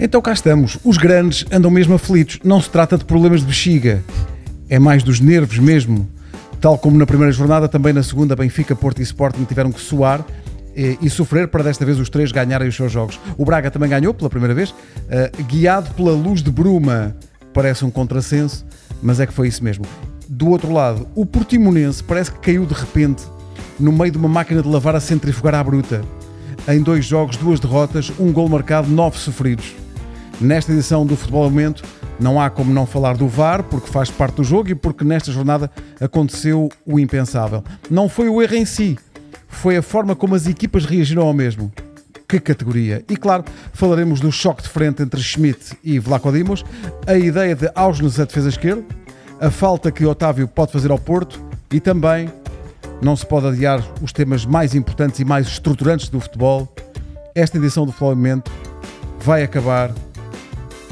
Então cá estamos. Os grandes andam mesmo aflitos. Não se trata de problemas de bexiga. É mais dos nervos mesmo. Tal como na primeira jornada, também na segunda, Benfica, Porto e Sporting tiveram que suar e, e sofrer para desta vez os três ganharem os seus jogos. O Braga também ganhou pela primeira vez, uh, guiado pela luz de bruma. Parece um contrassenso, mas é que foi isso mesmo. Do outro lado, o Portimonense parece que caiu de repente no meio de uma máquina de lavar a centrifugar à bruta. Em dois jogos, duas derrotas, um gol marcado, nove sofridos. Nesta edição do Futebol Momento não há como não falar do VAR, porque faz parte do jogo e porque nesta jornada aconteceu o impensável. Não foi o erro em si, foi a forma como as equipas reagiram ao mesmo. Que categoria! E claro, falaremos do choque de frente entre Schmidt e Vlaco Dimos, a ideia de Ausnes a defesa esquerda, a falta que Otávio pode fazer ao Porto e também não se pode adiar os temas mais importantes e mais estruturantes do futebol. Esta edição do Momento vai acabar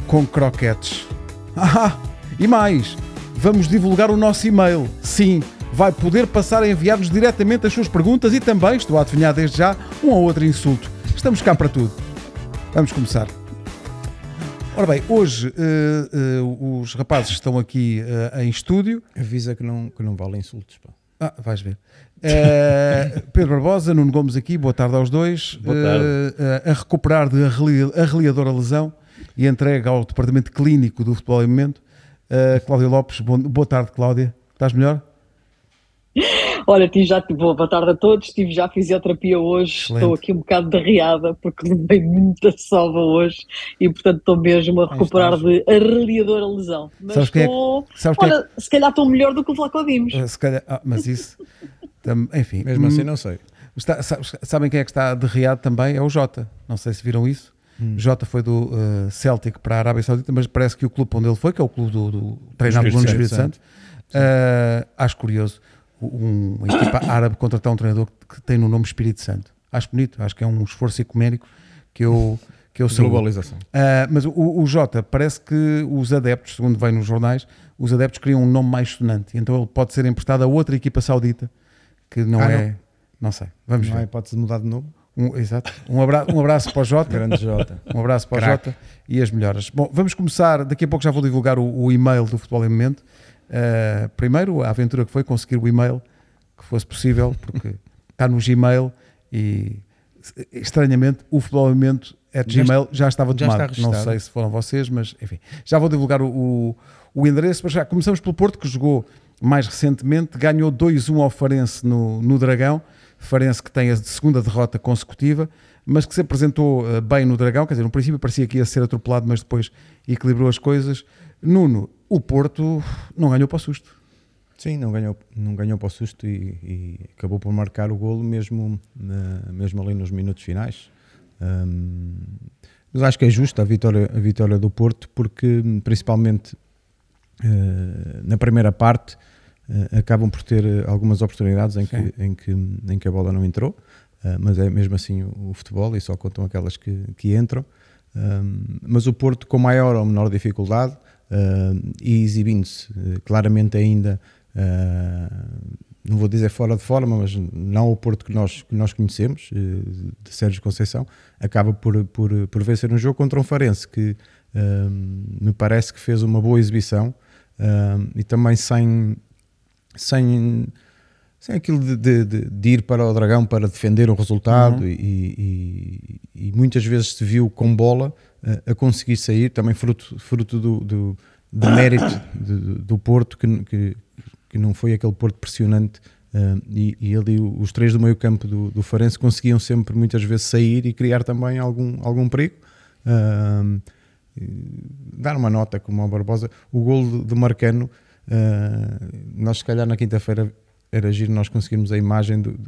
com croquetes. Ah, e mais, vamos divulgar o nosso e-mail. Sim, vai poder passar a enviar-nos diretamente as suas perguntas e também, estou a adivinhar desde já, um ou outro insulto. Estamos cá para tudo. Vamos começar. Ora bem, hoje uh, uh, os rapazes estão aqui uh, em estúdio. Avisa que não, que não vale insultos. Pá. Ah, vais ver. Pedro Barbosa, Nuno Gomes aqui, boa tarde aos dois. Boa tarde. a recuperar de arreliadora lesão e entregue ao Departamento Clínico do Futebol em Momento. Uh, Cláudia Lopes, bom, boa tarde, Cláudia. Estás melhor? Olha, tive já, boa tarde a todos, tive já fisioterapia hoje, Excelente. estou aqui um bocado derriada porque levei muita sova hoje e portanto estou mesmo a recuperar de arreliadora lesão. Mas sabes estou, é, olha, é? se calhar estou melhor do que o Flaco Dimos. Uh, se calhar, ah, mas isso, enfim. Mesmo assim não sei. Está, sabem quem é que está derriado também? É o Jota, não sei se viram isso. Hum. Jota foi do uh, Celtic para a Arábia Saudita, mas parece que o clube onde ele foi, que é o clube do, do treinado pelo Espírito Santo, Santo uh, acho curioso um, uma equipa árabe contratar um treinador que tem no nome Espírito Santo. Acho bonito, acho que é um esforço ecuménico que eu que eu Globalização. Uh, mas o, o Jota, parece que os adeptos, segundo vem nos jornais, os adeptos criam um nome mais sonante. Então ele pode ser emprestado a outra equipa saudita que não ah, é. Não. não. sei. Vamos não ver. Há hipótese de mudar de nome? Um, exato. Um abraço, um abraço para o Jota. Grande Jota. Um abraço para Crack. o Jota e as melhoras. Bom, vamos começar. Daqui a pouco já vou divulgar o, o e-mail do Futebol em Momento. Uh, primeiro, a aventura que foi conseguir o e-mail que fosse possível, porque está no Gmail e estranhamente o Futebol em Momento é Gmail já estava tomado. Já não sei se foram vocês, mas enfim. Já vou divulgar o, o, o endereço, mas já começamos pelo Porto, que jogou mais recentemente, ganhou 2-1 ao Farense no, no Dragão Farense que tem a segunda derrota consecutiva, mas que se apresentou uh, bem no Dragão, quer dizer, no princípio parecia que ia ser atropelado, mas depois equilibrou as coisas. Nuno, o Porto não ganhou para o susto. Sim, não ganhou, não ganhou para o susto e, e acabou por marcar o golo mesmo, mesmo ali nos minutos finais. Um, mas acho que é justa a vitória, a vitória do Porto, porque principalmente uh, na primeira parte uh, acabam por ter eh, algumas oportunidades em que, em, que, em que a bola não entrou, mas é mesmo assim o, o, futebol e só contam aquelas que, que entram. mas o Porto, com maior ou menor dificuldade e exibindo-se claramente ainda, não vou dizer fora de forma, mas não o Porto que nós, que nós conhecemos, de Sérgio Conceição, acaba por, por, por vencer um jogo contra um Farense que me parece que fez uma boa exibição. E também sem, sem, sem aquilo de, de, de, ir para o Dragão para defender o resultado uhum. e, e, e, muitas vezes se viu com bola a, a conseguir sair, também fruto, fruto do, do, do mérito do, do Porto, que, que, que, não foi aquele Porto pressionante. Uh, e, e ali os três do meio campo do, do Farense conseguiam sempre muitas vezes sair e criar também algum, algum perigo uh, dar uma nota como o Barbosa o gol de, Marcano Uh, nós, se calhar, na quinta-feira era giro nós conseguirmos a imagem do,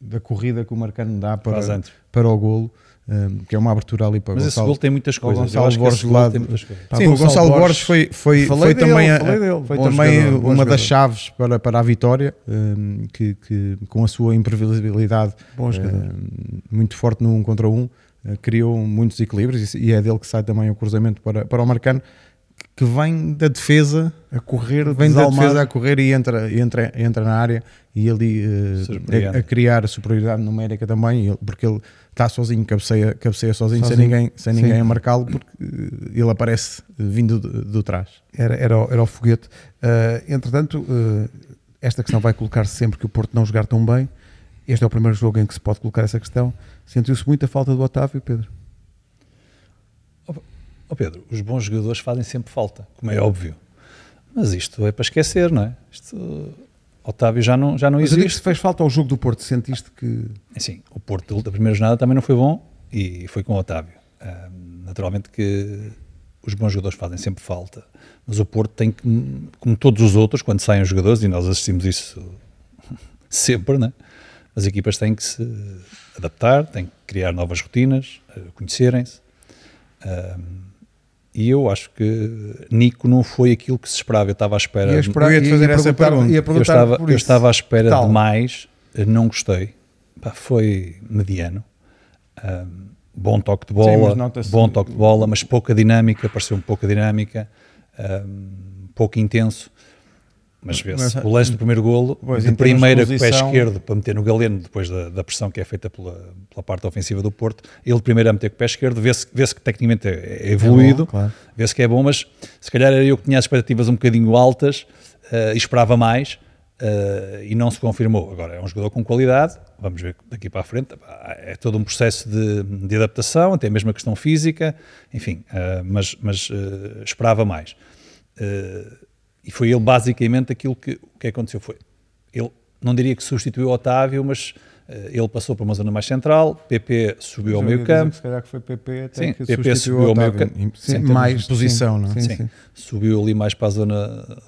da corrida que o Marcano dá para, para o golo. Um, que é uma abertura ali para Mas Gonçalo, esse gol tem muitas coisas. Gonçalo Borges lado. Sim, o Gonçalo Borges foi, foi, foi dele, também, a, foi também jogador, uma das chaves para, para a vitória, um, que, que com a sua imprevisibilidade um, muito forte no 1 um contra 1, um, criou muitos equilíbrios e, é dele que sai também o cruzamento para, para o Marcano que vem da defesa a correr, vem da defesa a correr e entra, entra, entra na área e ali uh, a, a, criar superioridade numérica também, porque ele está sozinho, cabeceia, cabeceia sozinho, sozinho. sem ninguém, sem ninguém a marcá-lo, porque uh, ele aparece vindo do, do trás. Era, era, era o foguete. Uh, entretanto, esta questão vai colocar -se sempre que o Porto não jogar tão bem. Este é o primeiro jogo em que se pode colocar essa questão. Sentiu-se muita falta do Otávio, Pedro? Oh Pedro, os bons jogadores fazem sempre falta, como é óbvio. Mas isto é para esquecer, não é? Isto, Otávio já não, já não Mas existe. Mas fez falta ao jogo do Porto, sentiste que... É sim, o Porto da primeira jornada também não foi bom e foi com o Otávio. naturalmente que os bons jogadores fazem sempre falta, mas o Porto tem que, como todos os outros, quando saem os jogadores, e nós assistimos isso sempre, né? As equipas têm que se adaptar, têm que criar novas rotinas, eh, conhecerem-se. Um, e eu acho que Nico não foi aquilo que se esperava. Eu estava à espera. Ia esperar, eu ia fazer ia essa pergunta. Eu, estava, eu estava à espera Tal. de mais, não gostei. Pá, foi mediano. Um, bom toque de bola, Sim, bom toque de bola, mas pouca dinâmica, pareceu um pouca dinâmica, um, pouco intenso. Mas vê-se, o lance do primeiro golo, pois, de primeira com o pé esquerdo para meter no galeno, depois da, da pressão que é feita pela, pela, parte ofensiva do Porto, ele primeiro a meter com o pé esquerdo, vê-se vê que tecnicamente é, é evoluído, é claro. vê-se que é bom, mas se calhar era eu que tinha as expectativas um bocadinho altas uh, e esperava mais uh, e não se confirmou. Agora, é um jogador com qualidade, vamos ver daqui para a frente, é todo um processo de, de adaptação, até mesmo a questão física, enfim, uh, mas, mas esperava mais. E foi ele basicamente aquilo que, que aconteceu foi, ele não diria que substituiu o Otávio, mas uh, ele passou para uma zona mais central, PP subiu ao meio campo. Se calhar que foi PP até sim, que PP subiu ao meio campo. Sim, mais posição, sim, não é? Sim, sim, subiu ali mais para a zona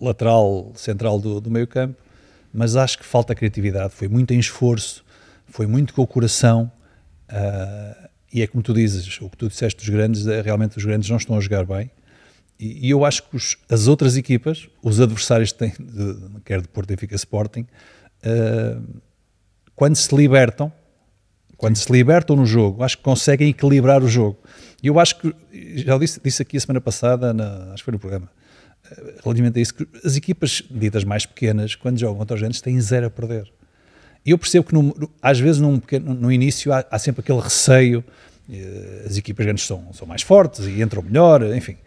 lateral, central do, do meio campo, mas acho que falta criatividade, foi muito em esforço, foi muito com o coração, uh, e é como tu dizes, o que tu disseste dos grandes, é, realmente os grandes não estão a jogar bem, e, e eu acho que os, as outras equipas, os adversários que têm, de, quer de Porto, Benfica, Sporting, uh, quando se libertam, quando se libertam no jogo, acho que conseguem equilibrar o jogo. E eu acho que, já disse, disse aqui a semana passada, na, acho que foi no programa, uh, relativamente a isso, que as equipas ditas mais pequenas, quando jogam contra os grandes, têm zero a perder. E eu percebo que às vezes num pequeno, no início há, há, sempre aquele receio, uh, as equipas grandes são, são mais fortes e entram melhor, enfim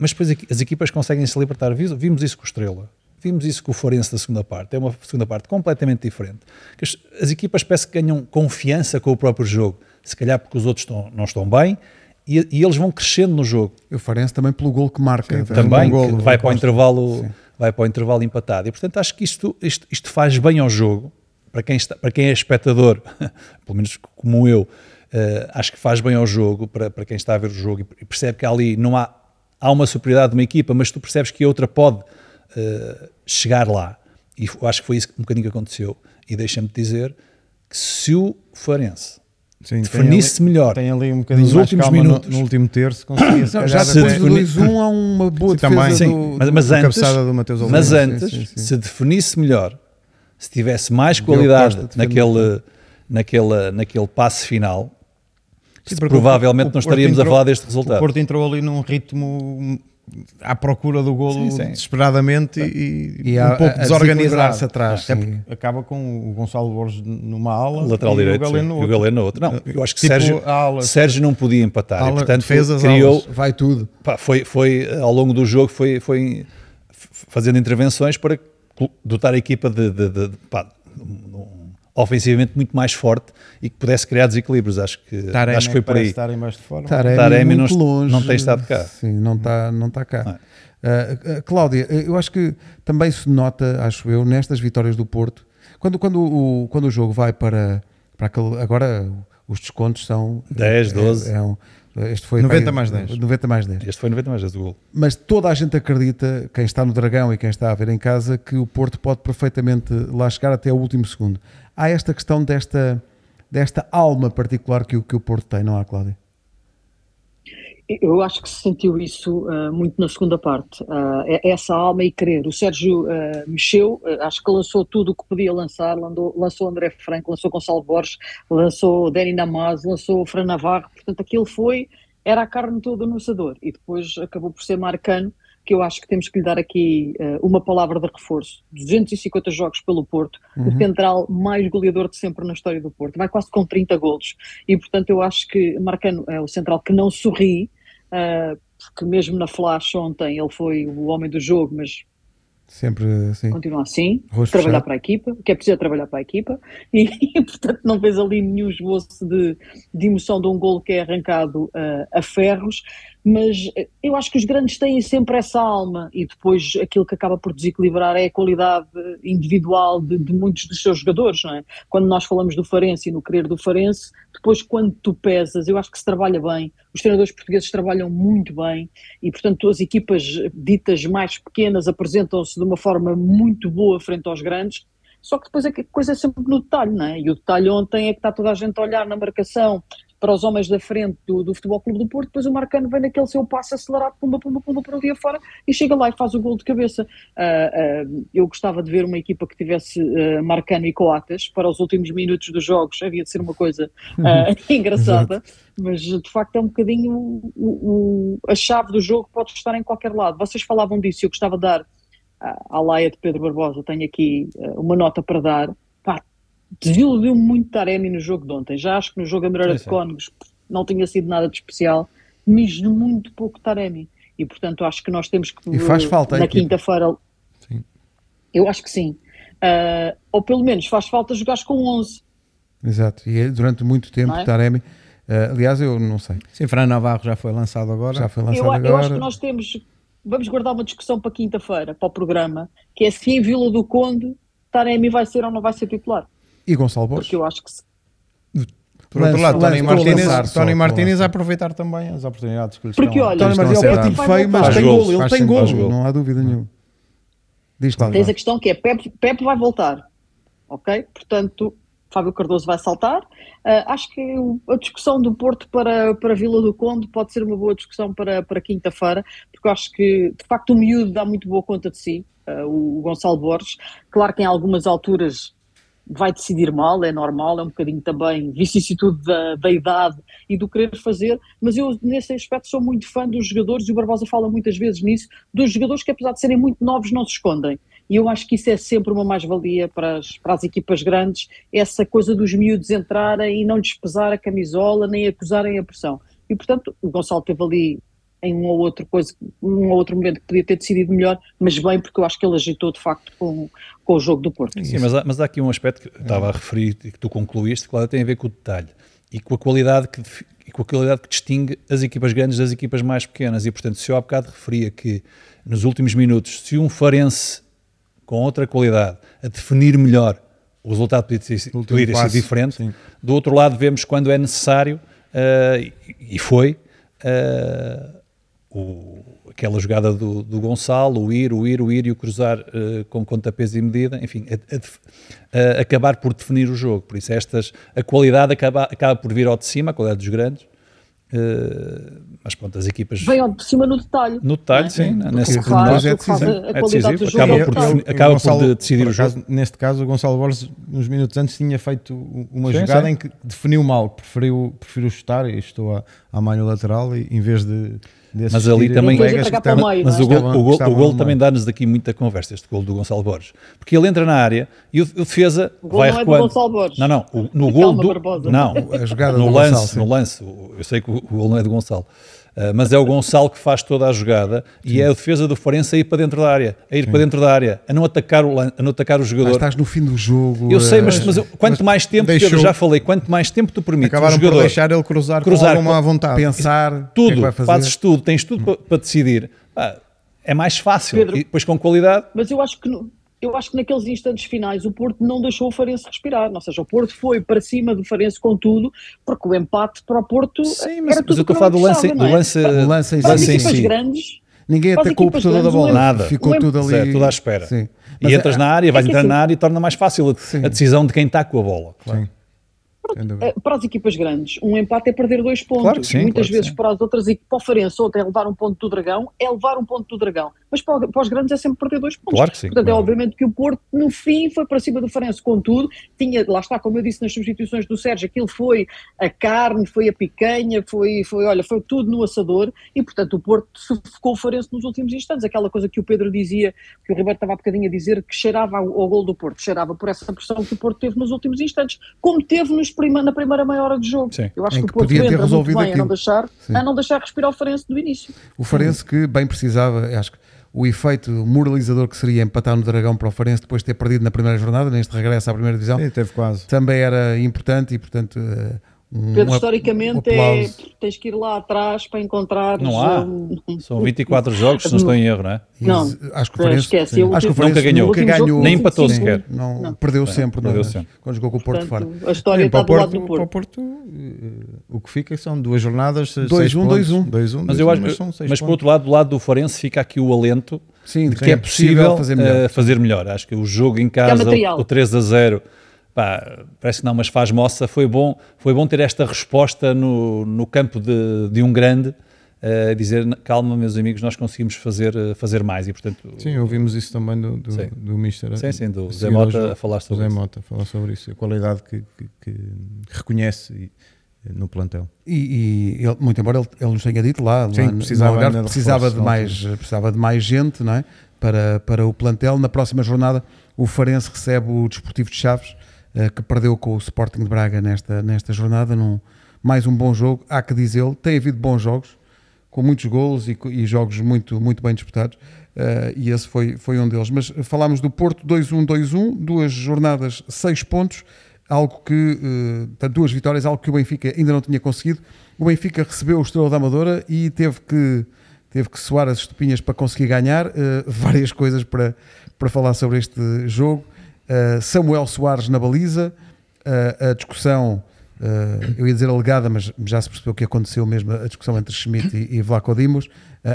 mas depois as equipas conseguem se libertar. Vimos isso com o Estrela, vimos isso com o Forense da segunda parte. É uma segunda parte completamente diferente. As, as equipas parece que ganham confiança com o próprio jogo, se calhar porque os outros estão, não estão bem. E, e, eles vão crescendo no jogo. E o Farense também pelo gol que marca. Sim, também, um gol, vai, para o intervalo, vai para o intervalo empatado. E portanto acho que isto, isto, isto faz bem ao jogo, para quem, está, para quem é espectador, pelo menos como eu, uh, acho que faz bem ao jogo, para, para quem está a ver o jogo e percebe que ali não há há uma superioridade de uma equipa, mas tu percebes que a outra pode uh, chegar lá. E eu acho que foi isso que um bocadinho que aconteceu. E deixa-me dizer que se o Farense definisse melhor tem ali um bocadinho nos últimos minutos, no, no, último terço, conseguia se não, já depois do 2-1 há uma boa sim, defesa sim, do, mas, mas antes, do mas antes sim, se definisse melhor, se tivesse mais qualidade naquele, naquele, naquele passe final, Sim, provavelmente o, o, não estaríamos entrou, a falar deste resultado. O Porto entrou ali num ritmo à procura do golo sim, sim. desesperadamente e, e, um pouco desorganizado. atrás. acaba com o Gonçalo Borges numa ala lateral e direito, o Galeno no outro. no outro. Não, eu acho que tipo Sérgio, ala, Sérgio não podia empatar ala, e portanto defesas, criou, alas, vai tudo. Pá, foi, foi ao longo do jogo foi, foi fazendo intervenções para dotar a equipa de, de, de, de pá, ofensivamente muito mais forte e que pudesse criar desequilíbrios. Acho que, Taremi acho que foi por aí. Estar em mais de forma. Taremi, Taremi não, longe, não tem estado cá. Sim, não está, não está cá. Uh, uh, Cláudia, eu acho que também se nota, acho eu, nestas vitórias do Porto, quando, quando, o, quando o jogo vai para, para aquele. Agora os descontos são 10, 12. É, é um, este foi 90 mais 10. 90 mais 10. Este foi 90 mais 10 do gol. Mas toda a gente acredita, quem está no Dragão e quem está a ver em casa, que o Porto pode perfeitamente lá chegar até o último segundo. Há esta questão desta, desta alma particular que o, que o Porto tem, não há, Cláudia? Eu acho que se sentiu isso uh, muito na segunda parte, uh, essa alma e querer. O Sérgio uh, mexeu, acho que lançou tudo o que podia lançar, lançou, lançou André Franco, lançou Gonçalo Borges, lançou Dani Namaz, lançou Fran Navarro, portanto aquilo foi era a carne toda no assador e depois acabou por ser Marcano, que eu acho que temos que lhe dar aqui uma palavra de reforço. 250 jogos pelo Porto, uhum. o central mais goleador de sempre na história do Porto, vai quase com 30 golos e portanto eu acho que Marcano é o central que não sorri, uh, porque mesmo na flash ontem ele foi o homem do jogo, mas Sempre assim. Continua assim, Rosto trabalhar fechado. para a equipa, o que é preciso é trabalhar para a equipa, e, e portanto não vês ali nenhum esboço de, de emoção de um gol que é arrancado uh, a ferros, mas eh, eu acho que os grandes têm sempre essa alma. E depois aquilo que acaba por desequilibrar é a qualidade individual de, de muitos dos seus jogadores, não é? Quando nós falamos do Farense e no querer do Farense, depois quando tu pesas, eu acho que se trabalha bem, os treinadores portugueses trabalham muito bem. E portanto as equipas ditas mais pequenas apresentam-se de uma forma muito boa frente aos grandes, só que depois a coisa é sempre no detalhe, não é? E o detalhe ontem é que está toda a gente a olhar na marcação, para os homens da frente do, do Futebol Clube do Porto, depois o Marcano vem naquele seu passo acelerado, pumba, pumba, pumba, para ali afora e chega lá e faz o gol de cabeça. Uh, uh, eu gostava de ver uma equipa que tivesse uh, Marcano e Coates para os últimos minutos dos jogos, havia de ser uma coisa engraçada, mas de facto é um bocadinho o, o, a chave do jogo pode estar em qualquer lado. Vocês falavam disso, eu gostava de dar à laia de Pedro Barbosa, tenho aqui uma nota para dar, desiludiu muito Taremi no jogo de ontem. Já acho que no jogo a Moreira de Cónegos não tinha sido nada de especial, mas muito pouco Taremi. E portanto acho que nós temos que. E faz falta Na quinta-feira. Eu acho que sim. Uh, ou pelo menos faz falta jogar com 11. Exato. E durante muito tempo, é? Taremi. Uh, aliás, eu não sei. Sim, Fran Navarro já foi lançado agora. Já foi lançado eu, agora. Eu acho que nós temos. Vamos guardar uma discussão para quinta-feira, para o programa, que é se em Vila do Conde Taremi vai ser ou não vai ser titular. E Gonçalo Borges? Porque eu acho que se... Por outro lado, Tony Martínez, Tony Martínez a aproveitar também as oportunidades que lhe Porque estão olha, Tony Martínez é tipo feio, mas tem gol, ele tem gol, não há dúvida nenhuma. Diz lá. Tens a questão que é Pepe, Pepe vai voltar, ok? Portanto, Fábio Cardoso vai saltar. Uh, acho que a discussão do Porto para, para Vila do Conde pode ser uma boa discussão para, para quinta-feira, porque eu acho que, de facto, o miúdo dá muito boa conta de si, uh, o Gonçalo Borges. Claro que em algumas alturas vai decidir mal, é normal, é um bocadinho também vicissitude da, da idade e do querer fazer, mas eu nesse aspecto sou muito fã dos jogadores, e o Barbosa fala muitas vezes nisso, dos jogadores que apesar de serem muito novos não se escondem. E eu acho que isso é sempre uma mais-valia para as, para as equipas grandes, essa coisa dos miúdos entrarem e não despesar a camisola, nem acusarem a pressão. E portanto, o Gonçalo teve ali em um ou outro coisa, um ou outro momento que podia ter decidido melhor, mas bem porque eu acho que ele agitou de facto com, com o jogo do Porto. Sim, mas há, mas há aqui um aspecto que estava a referir e que tu concluíste, que claro, tem a ver com o detalhe e com a qualidade que, e com a qualidade que distingue as equipas grandes das equipas mais pequenas. E portanto, se eu há bocado referia que nos últimos minutos, se um Farense com outra qualidade a definir melhor o resultado podia ter sido, diferente, sim. do outro lado vemos quando é necessário, uh, e foi, uh, o, aquela jogada do, do, Gonçalo, o ir, o ir, o ir e o cruzar uh, com peso e medida, enfim, a, a, a, acabar por definir o jogo. Por isso, estas, a qualidade acaba, acaba por vir ao de cima, a qualidade dos grandes, uh, mas pronto, as equipas. Vem ao de cima no detalhe. No detalhe, é? sim. Nesse faz, é decisivo. É decisivo. Acaba por, definir, acaba Gonçalo, por decidir por acaso, o jogo. Neste caso, o Gonçalo Borges, uns minutos antes, tinha feito uma sim, jogada sim. em que definiu mal, preferiu, preferiu chutar e estou a, a malha lateral e, em vez de mas ali também. mas o gol, o gol, o gol também dá-nos daqui muita conversa, este gol do Gonçalo Borges. Porque ele entra na área e o, o defesa o vai não recuando. É do Gonçalo Borges. Não, não. O, no gol do. Não, a jogada no do lance, Gonçalo, no lance. Eu sei que o gol não é do Gonçalo. Uh, mas é oGonçalo que faz toda a jogada Sim. e é a defesa do Forense a ir para dentro da área, a ir Sim. para dentro da área, a não atacar o, a não atacar o jogador. Mas estás no fim do jogo. Eu sei, mas, mas eu, quanto mas mais tempo, deixou... Pedro, já falei, quanto mais tempo tu permites Acabaram o jogador por deixar ele cruzar, cruzar com alguma vontade. Pensar, tudo, que é que fazes tudo, tens tudo para, para decidir. Ah, é mais fácil, Pedro, e depois com qualidade. Mas eu acho que eu acho que naqueles instantes finais o Porto não deixou o Farense respirar, ou seja, o Porto foi para cima do Farense com tudo, porque o empate para o Porto Sim, mas, era mas eu estou a falar do lance, do é? lance, do lance, para, lance em si. grandes, Ninguém atacou o portador da bola, nada, ficou tudo ali, é, tudo à espera. Sim. E entras é, na área, vais é entrar assim, na área e torna mais fácil a, a, decisão de quem está com a bola. Claro. Eh, para as equipas grandes, um empate é perder dois pontos. Claro sim, Muitas claro vezes para as outras, e para o Farense, outra é levar um ponto do Dragão, é levar um ponto do Dragão. Mas para, para os grandes é sempre perder dois pontos. Claro que sim. Portanto, é obviamente que o Porto, no fim, foi para cima do Farense com tudo. Tinha, lá está, como eu disse nas substituições do Sérgio, aquilo foi a carne, foi a picanha, foi, foi olha, foi tudo no assador. E, portanto, o Porto sufocou o Farense nos últimos instantes. Aquela coisa que o Pedro dizia, que o Ribeiro estava há bocadinho a dizer, que cheirava ao, ao gol do Porto. Cheirava por essa pressão que o Porto teve nos últimos instantes, como teve nos prima, na primeira meia hora de jogo. Sim. Eu acho que, que o Porto entra muito bem a não, deixar, a não deixar respirar o Farense do início. O Farense que bem precisava, acho que o efeito moralizador que seria empatar no Dragão para o Farense depois de ter perdido na primeira jornada, neste regresso à primeira divisão, Sim, teve quase. também era importante e, portanto, eh, Pedro, historicamente, um é, tens que ir lá atrás para encontrar. Não há. Um, São 24 jogos, se não estou em erro, não é? Não, acho que o Farense, esquece. Acho que o Farense nunca ganhou. Nunca ganhou nem empatou sim, sequer. Não, não. Perdeu sempre, perdeu não, sempre. quando jogou com o Porto Portanto, fora. A história está do lado do Porto. Para o Porto, uh, o que fica são duas jornadas, 2-1, 2-1. Mas eu acho que, mas, mas por outro lado, do lado do Forense fica aqui o alento sim, de que é possível fazer melhor. Uh, fazer melhor. Acho que o jogo em casa, o 3 a 0 Pá, parece que não, mas faz moça. Foi bom, foi bom ter esta resposta no, no campo de, de um grande, a uh, dizer calma, meus amigos, nós conseguimos fazer, fazer mais e portanto. Sim, ouvimos isso também do, do, do Mister. Sim, sim, do Zé Mota a falar sobre Zé isso. Mota a falar sobre isso, a qualidade que, que, que reconhece no plantel. E, e ele, muito embora ele, ele nos tenha dito lá, sim, lá precisava, Algarve, de precisava, reforço, de mais, precisava de mais gente não é? para, para o plantel. Na próxima jornada, o Farense recebe o Desportivo de Chaves que perdeu com o Sporting de Braga nesta, nesta jornada, num, mais um bom jogo, há que dizê-lo, tem havido bons jogos, com muitos golos e, e jogos muito, muito bem disputados, uh, e esse foi, foi um deles. Mas falámos do Porto 2-1-2-1, duas jornadas, seis pontos, algo que, uh, duas vitórias, algo que o Benfica ainda não tinha conseguido. O Benfica recebeu o Estrela da Amadora e teve que, teve que soar as estupinhas para conseguir ganhar, uh, várias coisas para, para falar sobre este jogo. Uh, Samuel Soares na baliza, uh, a discussão, uh, eu ia dizer alegada, mas já se percebeu que aconteceu mesmo a discussão entre Schmidt e, e Vlaco Dimos,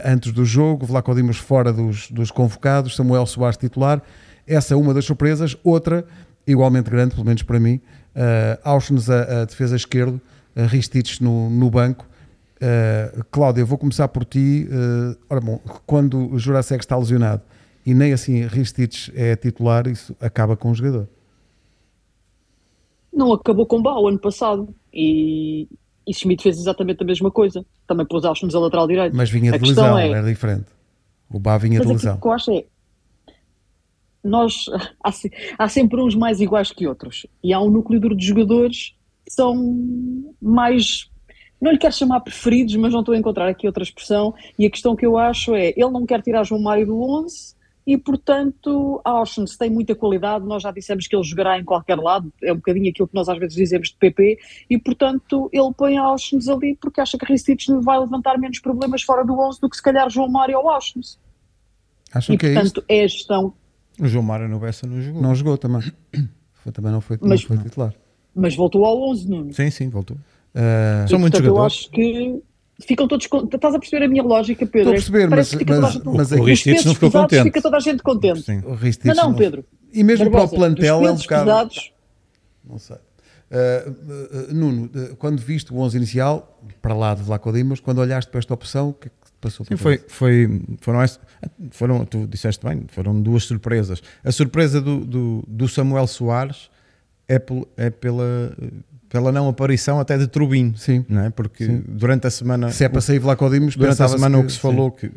antes do jogo, Vlaco Dimos fora dos, dos convocados, Samuel Soares titular, essa é uma das surpresas, outra, igualmente grande, pelo menos para mim, uh, Auschwitz a, a, defesa esquerdo, uh, Ristich no, no banco, Uh, Cláudia, vou começar por ti. Uh, ora bom, quando o Jurasek está lesionado, e nem assim Ristich é titular, isso acaba com o jogador. Não acabou com o Bau ano passado e, e Schmidt fez exatamente a mesma coisa. Também pôs Auschwitz a lateral direito. Mas vinha de a lesão, é... era diferente. O Bá vinha Mas de lesão. O que eu acho é nós há, há, sempre uns mais iguais que outros e há um núcleo duro de jogadores que são mais não lhe quero chamar preferidos, mas não estou a encontrar aqui outra expressão e a questão que eu acho é, ele não quer tirar João Mário do 11 e, portanto, Auschwitz tem muita qualidade, nós já dissemos que ele jogará em qualquer lado, é um bocadinho aquilo que nós às vezes dizemos de PP, e, portanto, ele põe Auschwitz ali porque acha que Ristich vai levantar menos problemas fora do 11 do que se calhar João Mário ou Auschwitz. Acham e, que portanto, é, é a gestão. O João Mário no Bessa não jogou. Não jogou também. Foi, também não foi, mas, não foi titular. Mas voltou ao 11, Nuno. Sim, sim, voltou. Uh, São muitos jogadores. Eu acho que ficam todos Estás a perceber a minha lógica, Pedro? Estou a perceber, mas, mas, mas, o Ristich não ficou contente. Fica toda a gente contente. Sim. O Ristich não, não, Pedro. E mesmo Barbosa, para o plantel é um bocado. Pesados, não sei. Uh, uh, Nuno, uh, quando viste o 11 inicial, para lá de Vlaco Dimos, quando olhaste para esta opção, o que é que passou Sim, foi, foi, foram, foram, tu disseste bem, foram duas surpresas. A surpresa do, do, do Samuel Soares é, é pela pela não aparição até de Trubin, sim. não é? Porque sim. durante a semana se é para sair lá com Dimos, durante a semana que, o que se falou que,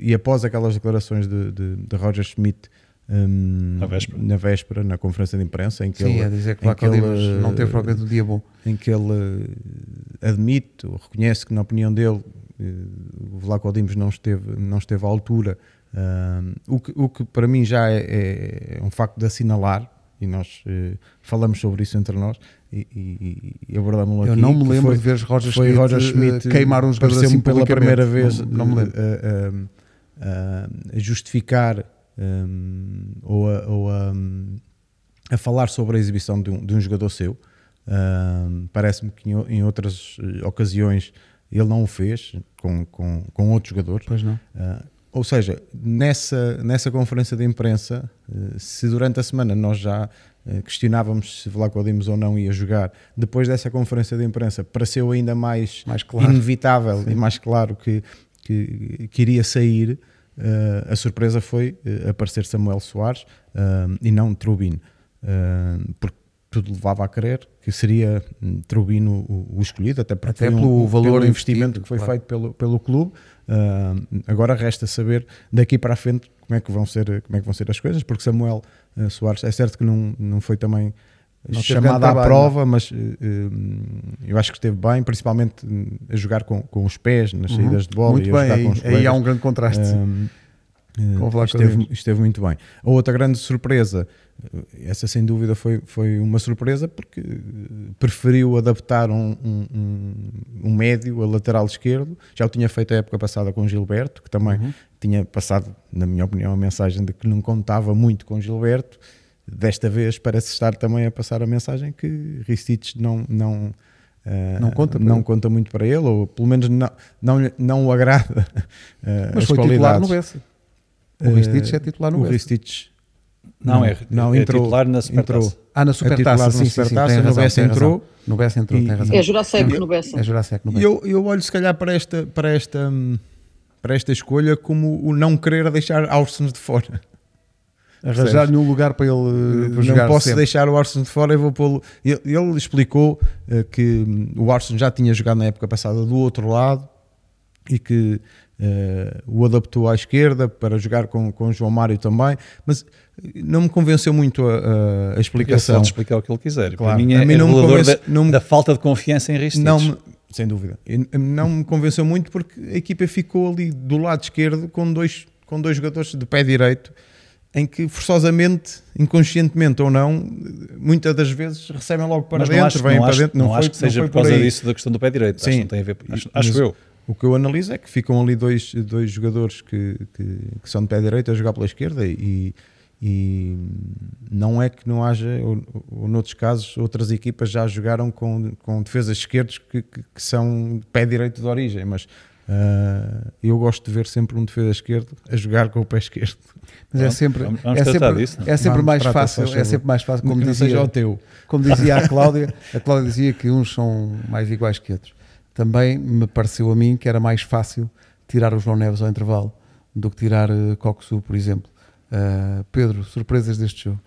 e após aquelas declarações de, de, de Roger Schmidt um, na, véspera. na véspera na conferência de imprensa em que sim, ele, a dizer que, que ele não teve propriamente um dia bom em que ele admite ou reconhece que na opinião dele o Vlaco Dimos não esteve não esteve à altura um, o, que, o que para mim já é, é um facto de assinalar e nós uh, falamos sobre isso entre nós e, e, e abordámos aqui. Eu não me lembro foi, de ver Roger foi Schmidt, Roger Schmidt uh, queimar uns assim pela primeira vez não, não me lembro. A, a, a justificar um, ou, a, ou a, falar sobre a exibição de um, de um jogador seu. Um, Parece-me que em, em, outras ocasiões ele não o fez com, com, com outros jogadores. Pois não. Uh, ou seja, nessa, nessa conferência de imprensa, se durante a semana nós já questionávamos se Vlaco Dimos ou não ia jogar, depois dessa conferência de imprensa pareceu ainda mais, mais claro. inevitável Sim. e mais claro que, que, que iria sair. a surpresa foi aparecer Samuel Soares e não Trubin, porque tudo levava a crer que seria hum, Trubino o, escolhido, até, até pelo um, valor pelo investimento que foi claro. feito pelo, pelo clube. Uh, agora resta saber daqui para a frente como é que vão ser, como é que vão ser as coisas, porque Samuel uh, Soares é certo que não, não foi também não chamado à prova, mas uh, eu acho que esteve bem, principalmente a jogar com, com os pés nas uhum. saídas de bola muito e bem, com os aí, aí há um grande contraste. Uh, esteve, esteve, muito bem. A outra grande surpresa, eh, essa sem dúvida foi, foi uma surpresa, porque preferiu adaptar um, um, um, médio a lateral esquerdo. Já o tinha feito a época passada com Gilberto, que também uhum. tinha passado, na minha opinião, a mensagem de que não contava muito com Gilberto. Desta vez parece estar também a passar a mensagem que Ristich não. não Uh, não conta, não conta muito para ele, ou pelo menos não, não, não o agrada uh, Mas as foi qualidades. titular no Bessa. O Ristich é titular no o. Ristich não, é, não, é entrou, titular na Supertaça. Entrou. Ah, na Supertaça, é sim, sim, sim, Supertaça, no Bessa entrou. No Bessa entrou, E- tem razão. É Jurasek no Bessa. É Jurasek no E Bessa. eu, eu olho se calhar para esta, para esta, para esta escolha como o não querer deixar Arsens de fora. Arranjar-lhe um lugar para ele para não jogar posso sempre. deixar o Arsens de fora, eu vou pô-lo. Ele, ele explicou eh, que hum, o Arsens já tinha jogado na época passada do outro lado e que eh, o adaptou à esquerda para jogar com, com o João Mário também, mas não me convenceu muito a, a- a Ele explicação. pode explicar o que ele quiser. Claro. Para mim A é, mim é não me convence- da, não me- da falta de confiança em Ristich. Não me- sem dúvida. Não me convenceu muito porque a equipa ficou ali do lado esquerdo com dois, com dois jogadores de pé direito em que forçosamente, inconscientemente ou não, muitas das vezes recebem logo para Mas dentro, não acho, vêm para acho, dentro. não foi- acho que seja por causa disso da questão do pé direito. Acho Sim. não tem a ver. Acho, acho eu. O que eu analiso é que ficam ali dois, dois jogadores que, que, que são de pé direito a jogar pela esquerda e, e não é que não haja, ou, ou noutros casos, outras equipas já jogaram com, com defesas esquerdos que, que, que são de pé direito de origem, mas ah, eu gosto de ver sempre um defesa esquerdo a jogar com o pé esquerdo. Mas é sempre, vamos- vamos é tratar sempre, disso, é? é sempre mais fácil, é sempre mais fácil, como não seja dizia, o teu. como dizia a Cláudia, a Cláudia dizia que uns são mais iguais que outros. Também me pareceu a mim que era mais fácil tirar o João Neves ao intervalo do que tirar uh, Coxu, por exemplo. Uh, Pedro, surpresas deste jogo?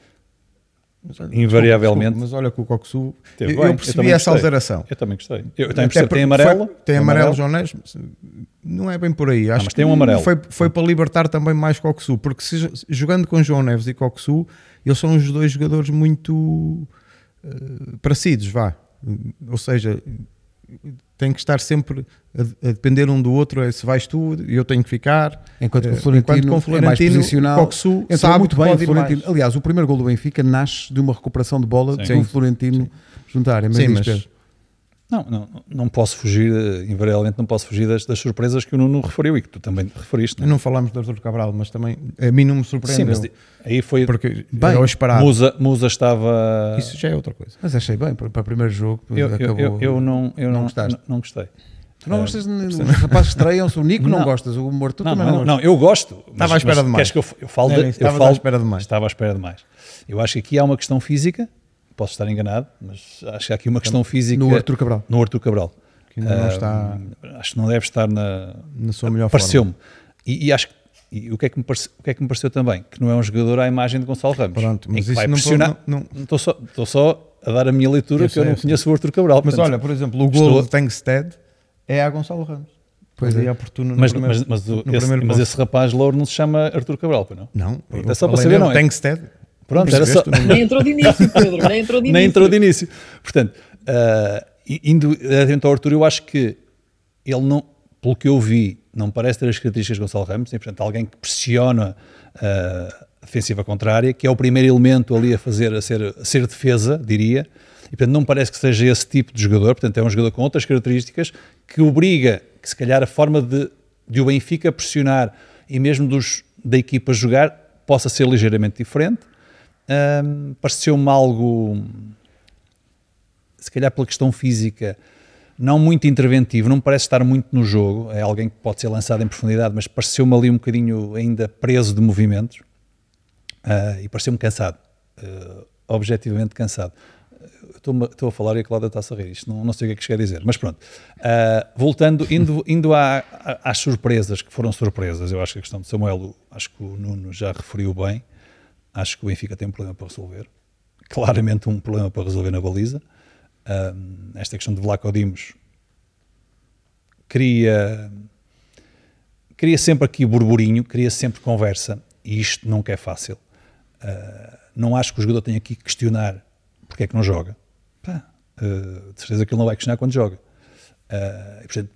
Mas olha, Invariavelmente. desculpa, mas olha que o Coxu, eu, eu eu percebi também essa gostei. alteração. Eu também gostei. Eu porque tem amarelo. foi- tem amarelo, João Neves. Não é bem por aí. Acho mas tem que um amarelo. Foi, foi para libertar também mais Coxu, porque se, jogando com João Neves e Coxu, eles são os dois jogadores muito eh, parecidos, vá. Ou seja, tem que estar sempre a, a depender um do outro. é Se vais tu, eu tenho que ficar. Enquanto que Eh, o Florentino, enquanto com o é mais Florentino, posicional, Coxu sabe muito bem pode Florentino. mais. Aliás, o primeiro gol do Benfica nasce de uma recuperação de bola Sim. do Florentino juntar. É Sim, mesmo mas. Não, não, não posso fugir, eh, invariavelmente não posso fugir das, das surpresas que o Nuno referiu e que tu também referiste. não é? Não falámos do Arthur Cabral, mas também a mim não me Sim, surpreendeu. mas aí foi. porque Bem, era o esperado. Musa, Musa estava. Isso já é outra coisa. Mas achei bem, para, para o primeiro jogo eu, eu, acabou... eu, eu não, eu não não, gostaste? não, não gostei. Tu não gostas, de- os rapazes estreiam-se, o Nico não, Não. gostas, o Morto Não, também não, não, não, eu gosto. mas- Estava à espera demais. Queres que eu, eu falo Não, de, eu estavas falo, à espera demais. Estava à espera demais. Eu acho que aqui há uma questão física, posso estar enganado, mas acho que há aqui uma questão física No Arthur Cabral. no Arthur Cabral. Que ainda não Ah, está Acho que não deve estar na. na sua melhor forma. Pareceu-me. E, e acho que. E o que, é que me parece, o que é que me pareceu também? Que não é um jogador à imagem de Gonçalo Ramos. Pronto, mas isso vai não pressionar. não- não- Estou, só, estou só a dar a minha leitura, Eu que eu sei, não eu sei. conheço o Arthur Cabral. Mas portanto, olha, por exemplo, o estou- gol de Tankstead é a Gonçalo Ramos. Pois Ali é. oportuno no mas, primeiro- mas, mas, o- no esse, primeiro mas esse rapaz louro não se chama Arthur Cabral, não? Não, é só para saber, não é? Tankstead. Pronto, era só. Nem entrou de início, Pedro, nem entrou de início. Nem entrou de início. Portanto, ah, indo atento ao Arthur, eu acho que ele não, pelo que eu vi, não parece ter as características de Gonçalo Ramos, e, portanto, alguém que pressiona ah, a defensiva contrária, que é o primeiro elemento ali a fazer, a ser, a ser defesa, diria, e portanto não parece que seja esse tipo de jogador, portanto é um jogador com outras características que obriga, que se calhar a forma de, de o Benfica pressionar e mesmo dos, da equipa jogar possa ser ligeiramente diferente. Ahm, Pareceu-me algo, se calhar pela questão física, não muito interventivo, não parece estar muito no jogo. É alguém que pode ser lançado em profundidade, mas pareceu-me ali um bocadinho ainda preso de movimentos uh, e pareceu-me cansado, uh, objetivamente cansado. Estou a falar e a Cláudia está a rir, isto não, não sei o que é que a dizer, mas pronto. Uh, voltando, indo, indo à, às surpresas, que foram surpresas, eu acho que a questão de Samuel, acho que o Nuno já referiu bem, acho que o Benfica tem um problema para resolver, claramente um problema para resolver na baliza. Uh, esta questão de Vlaco Dimos cria, cria sempre aqui burburinho, cria sempre conversa, e isto nunca é fácil. Uh, não acho que o jogador tenha aqui que questionar porque é que não joga pá, uh, de certeza que ele não vai questionar quando joga. Uh, portanto,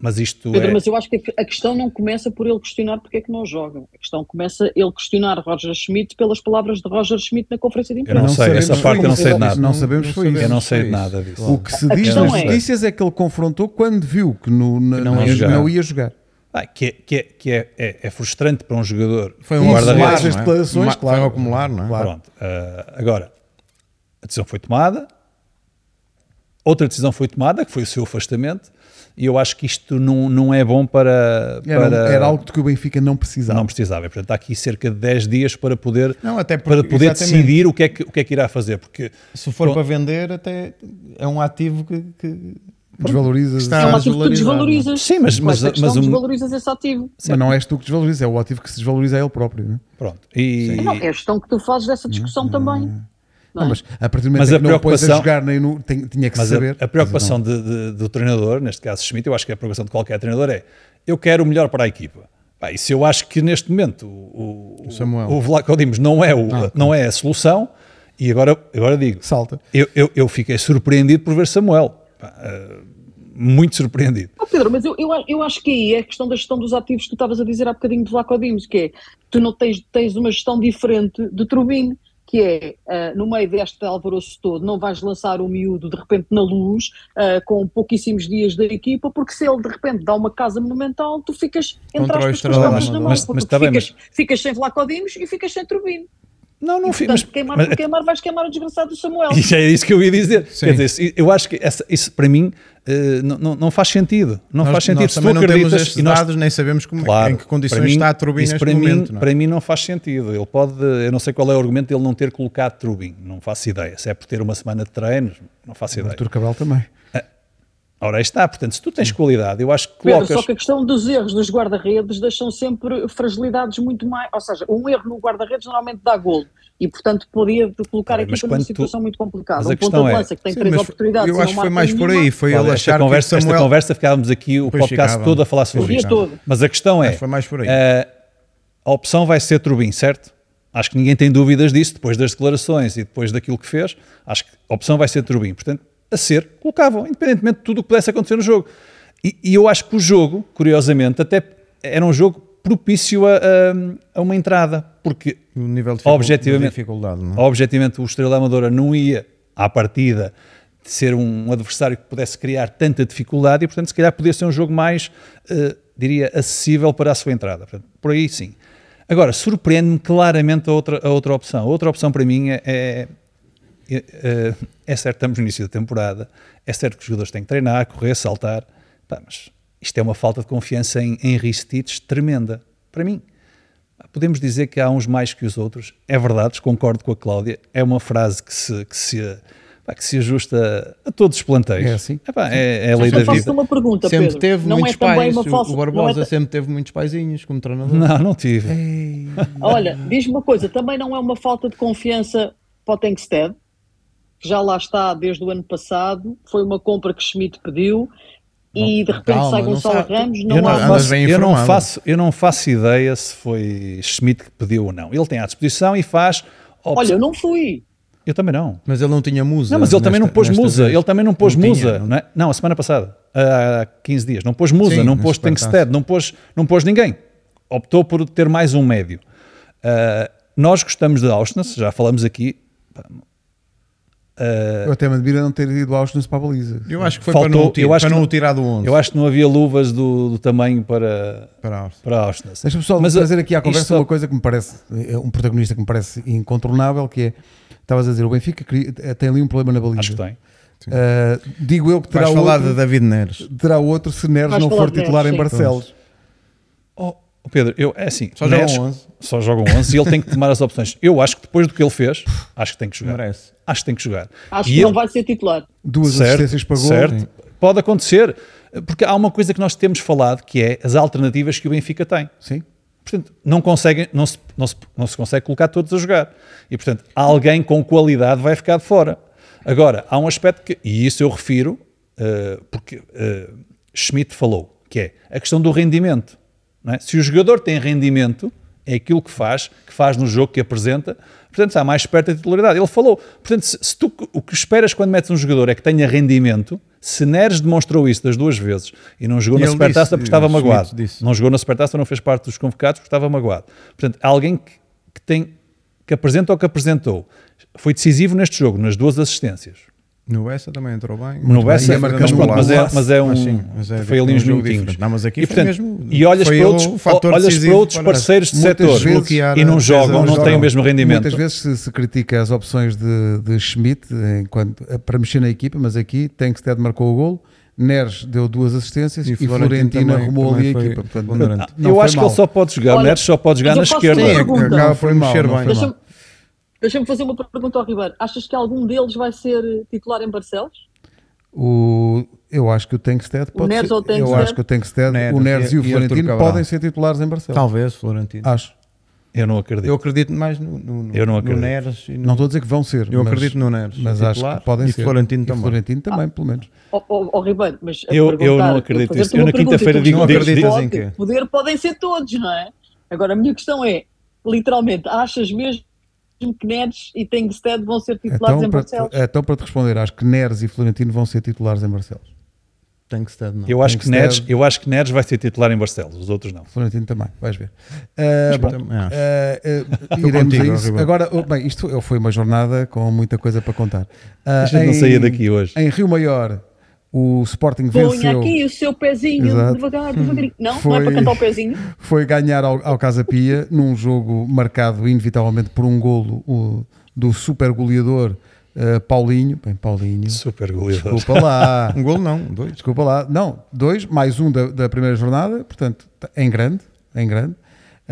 mas isto Pedro, é... mas eu acho que a questão não começa por ele questionar porque é que não joga. A questão começa ele questionar Roger Schmidt pelas palavras de Roger Schmidt na conferência de imprensa. Eu não, sei, essa parte eu não sei de nada. Não sabemos foi isso. Eu não sei de nada disso. O que se diz nas é... notícias é que ele confrontou quando viu que no, na, não, ia não, ia jogar. Ah, que é, que, é, que é, é, é, frustrante para um jogador. Foi um guarda-redes. As declarações, claro. Foi um acumular, não é? Claro. Pronto. Uh, agora, a decisão foi tomada, Outra decisão foi tomada, que foi o seu afastamento, e eu acho que isto não, não é bom para, era, para... Era algo de que o Benfica não precisava. Não precisava. Portanto, há aqui cerca de 10 dias para poder, não, até porque, para poder decidir o que, é que, o que é que irá fazer. Porque, Se for para vender, até é um ativo que... que... Desvalorizas. Está é um ativo que tu desvalorizas. Sim, mas, mas, mas, mas um... desvalorizas esse ativo. Mas não és tu que desvalorizas, é o ativo que se desvaloriza a ele próprio. Não é? Pronto. E... Não, é a gestão que tu fazes dessa discussão não, também. Não. Não, mas a partir do momento mas a que não pôs a jogar, nem no, tem, tinha que mas saber. A, a preocupação de, de, do treinador, neste caso Schmidt, eu acho que é a preocupação de qualquer treinador é eu quero o melhor para a equipa. E se eu acho que neste momento o, o, Samuel. o Vlaco Dimos não é, o, ah, não é a solução, e agora, agora digo, salta. Eu, eu, eu fiquei surpreendido por ver Samuel. Pá, uh, muito surpreendido. Oh, Pedro, mas eu, eu, eu acho que aí é a questão da gestão dos ativos que tu estavas a dizer há bocadinho de Vlaco Dimos, que é tu não tens, tens uma gestão diferente de Trubin que é, uh, no meio deste alvoroço todo, não vais lançar o miúdo de repente na luz, uh, com pouquíssimos dias da equipa, porque se ele de repente dá uma casa monumental, tu ficas, entre aspas, com as na mão, mas, mas tá ficas, mas... ficas sem Vlacodimos e ficas sem Turbino. Não, não fico. Mas queimar mas, queimar, vais queimar o desgraçado do Samuel. Isso é isso que eu ia dizer. Sim. Quer dizer, eu acho que essa, isso para mim uh, não, não faz sentido. Não nós, faz sentido. Nós também não temos estes nós, dados, nem sabemos como, claro, em que condições mim, está a Trubin neste para momento. Mim, não é? Para mim não faz sentido. Ele pode, eu não sei qual é o argumento de ele não ter colocado Trubin. Não faço ideia. Se é por ter uma semana de treinos, não faço ideia. Artur Cabral também. Ora, aí está, portanto, se tu tens qualidade, eu acho que colocas... Pedro, só que a questão dos erros dos guarda-redes deixam sempre fragilidades muito mais, ou seja, um erro no guarda-redes normalmente dá golo, e portanto podia colocar a equipa numa situação tu... muito complicada. Mas um ponto de é- lança que tem Sim, três oportunidades Eu acho que foi mais por aí, foi ele achar conversa, que Samuel... Esta conversa ficávamos aqui o podcast ficava. todo a falar sobre isto. Mas a questão é, foi mais por aí. Uh, a opção vai ser Trubin, certo? Acho que ninguém tem dúvidas disso, depois das declarações e depois daquilo que fez, acho que a opção vai ser Trubin. Portanto, a ser, colocavam, independentemente de tudo o que pudesse acontecer no jogo. E, e, eu acho que o jogo, curiosamente, até era um jogo propício a, a, a uma entrada, porque o nível de objetivamente, dificuldade, não é? objetivamente o Estrela Amadora não ia à partida ser um adversário que pudesse criar tanta dificuldade e, portanto, se calhar podia ser um jogo mais, uh, diria, acessível para a sua entrada. Portanto, por aí sim. Agora, surpreende-me claramente a outra, a outra opção. A outra opção para mim é, é é, é certo, estamos no início da temporada, é certo que os jogadores têm que treinar, correr, saltar, pá, mas isto é uma falta de confiança em, em Ristich tremenda, para mim. Podemos dizer que há uns mais que os outros, é verdade, concordo com a Cláudia, é uma frase que se, que se, pá, que se ajusta a todos os planteios. É assim? É, pá, é, é a lei da vida. uma pergunta, sempre Pedro. teve não muitos é pais, uma falsa, o Barbosa é sempre teve muitos paizinhos como treinador. Não, não tive. Ei. Olha, diz-me uma coisa, também não é uma falta de confiança para o Tankstead? Que já lá está desde o ano passado, foi uma compra que Schmidt pediu e de repente calma, sai Gonçalo Ramos, não, eu não há... Faço, eu, não faço, eu não faço ideia se foi Schmidt que pediu ou não. Ele tem à disposição e faz... Olha, eu não fui. Eu também não. Mas ele não tinha musa. Não, mas ele também não pôs musa. Vez. Ele também não pôs não musa. Tinha, não, é? não, a semana passada, há 15 dias. Não pôs musa, Sim, não pôs Tankstead, não pôs, não pôs ninguém. Optou por ter mais um médio. Uh, nós gostamos de Auschwitz, já falamos aqui. Uh, eu até me admira não ter ido ao para a baliza. Eu acho que foi faltou, para, não, eu acho para não o tirar do 11. Eu acho que não havia luvas do, do tamanho para, para, para Auschwitz. Deixa-me só Mas, trazer aqui à conversa isto... uma coisa que me parece, é um protagonista que me parece incontornável, que é, estavas a dizer, o Benfica tem ali um problema na baliza. Acho que tem. Uh, digo eu que terá Vais falar outro, de David Neres. terá outro se Neres Vais não for titular Neres, em. Barcelos. Oh, oh, Pedro, eu, é assim, Só Neres jogam 11. Só jogam 11 e ele tem que tomar as opções. Eu acho que depois do que ele fez, acho que tem que jogar. Merece. Acho que tem que jogar. Acho E que ele- não vai ser titular. Duas certo, assistências para gol. certo. Pode acontecer, porque há uma coisa que nós temos falado que é as alternativas que o Benfica tem. Sim. Portanto, não, conseguem, não, se, não, se, não se consegue colocar todos a jogar. E, portanto, alguém com qualidade vai ficar de fora. Agora, há um aspecto que, e isso eu refiro, eh, porque eh, Schmidt falou, que é a questão do rendimento. não é? Se o jogador tem rendimento, é aquilo que faz, que faz no jogo, que apresenta, portanto, está mais perto da titularidade. Ele falou, portanto, se, se tu, o que esperas quando metes um jogador é que tenha rendimento, se Neres demonstrou isso das duas vezes e não jogou E na Supertaça porque estava Schmidt magoado, disse. não jogou na Supertaça, não fez parte dos convocados porque estava magoado. Portanto, alguém que, que tem que apresenta o que apresentou, foi decisivo neste jogo, nas duas assistências. No Bessa também entrou bem. No Bessa, bem, mas, um pronto, mas, é, mas é um. Mas sim, mas é foi ali um uns jogo minutinhos. Não, mas aqui e, foi portanto, mesmo- e olhas foi para o outros, fator olhas decisivo para outros parceiros de setor e não jogam, não têm o mesmo rendimento. Muitas vezes se, se critica as opções de, de Schmidt enquanto, para mexer na equipa, mas aqui Tenkstead marcou o golo, Neres deu duas assistências e, E Florentino Florentino também- arrumou ali a equipa. Portanto, ponderante. não eu acho que ele só pode jogar, Olha, Neres só pode jogar na esquerda. Sim, acaba Não por mexer não bem. Deixa-me deixa fazer uma pergunta ao Ribeiro. Achas que algum deles vai ser titular em Barcelos? O, eu acho que o Tenkstead pode Neres ser, ou o? Eu acho que o Tenkstead, Neres o Neres e- e, o Florentino podem ser titulares em Barcelos. Talvez, Florentino. Acho. Eu não acredito. Eu acredito mais no, no, no, Eu não no acredito. Neres. E no, Não estou a dizer que vão ser. eu mas, acredito no Neres. Mas acho que podem e ser. Florentino E também. Florentino também, pelo menos. Ó ó- ó, Ribeiro, mas Eu- eu não acredito nisso. Eu na quinta-feira digo- acreditas pode- em quê? Poder podem ser todos, não é? Agora a minha questão é, literalmente, achas mesmo que Neres e Tengsted vão ser titulares Então em para, Barcelos? então, para te responder, acho que Neres e Florentino vão ser titulares em Barcelos. Tenkstead não. Eu acho, que Neres, eu acho que Neres vai ser titular em Barcelos, os outros não. Florentino também, vais ver. Ah, bom, Também ah, Estou iremos contigo, a isso. Ribeiro. Agora, oh, bem, isto foi uma jornada com muita coisa para contar. Ah, A gente não saía daqui hoje. Em Rio Maior, o Sporting Ponha venceu. aqui o seu pezinho, Exato. devagar, devagarinho. Não, não é Foi- para cantar o pezinho. foi ganhar ao, ao Casa Pia num jogo marcado inevitavelmente por um golo o- do super goleador eh, Paulinho. Bem, Paulinho, Super goleador. desculpa lá. Um gol não, dois. Desculpa lá. Não, dois, mais um da, da primeira jornada, portanto, em grande, em grande.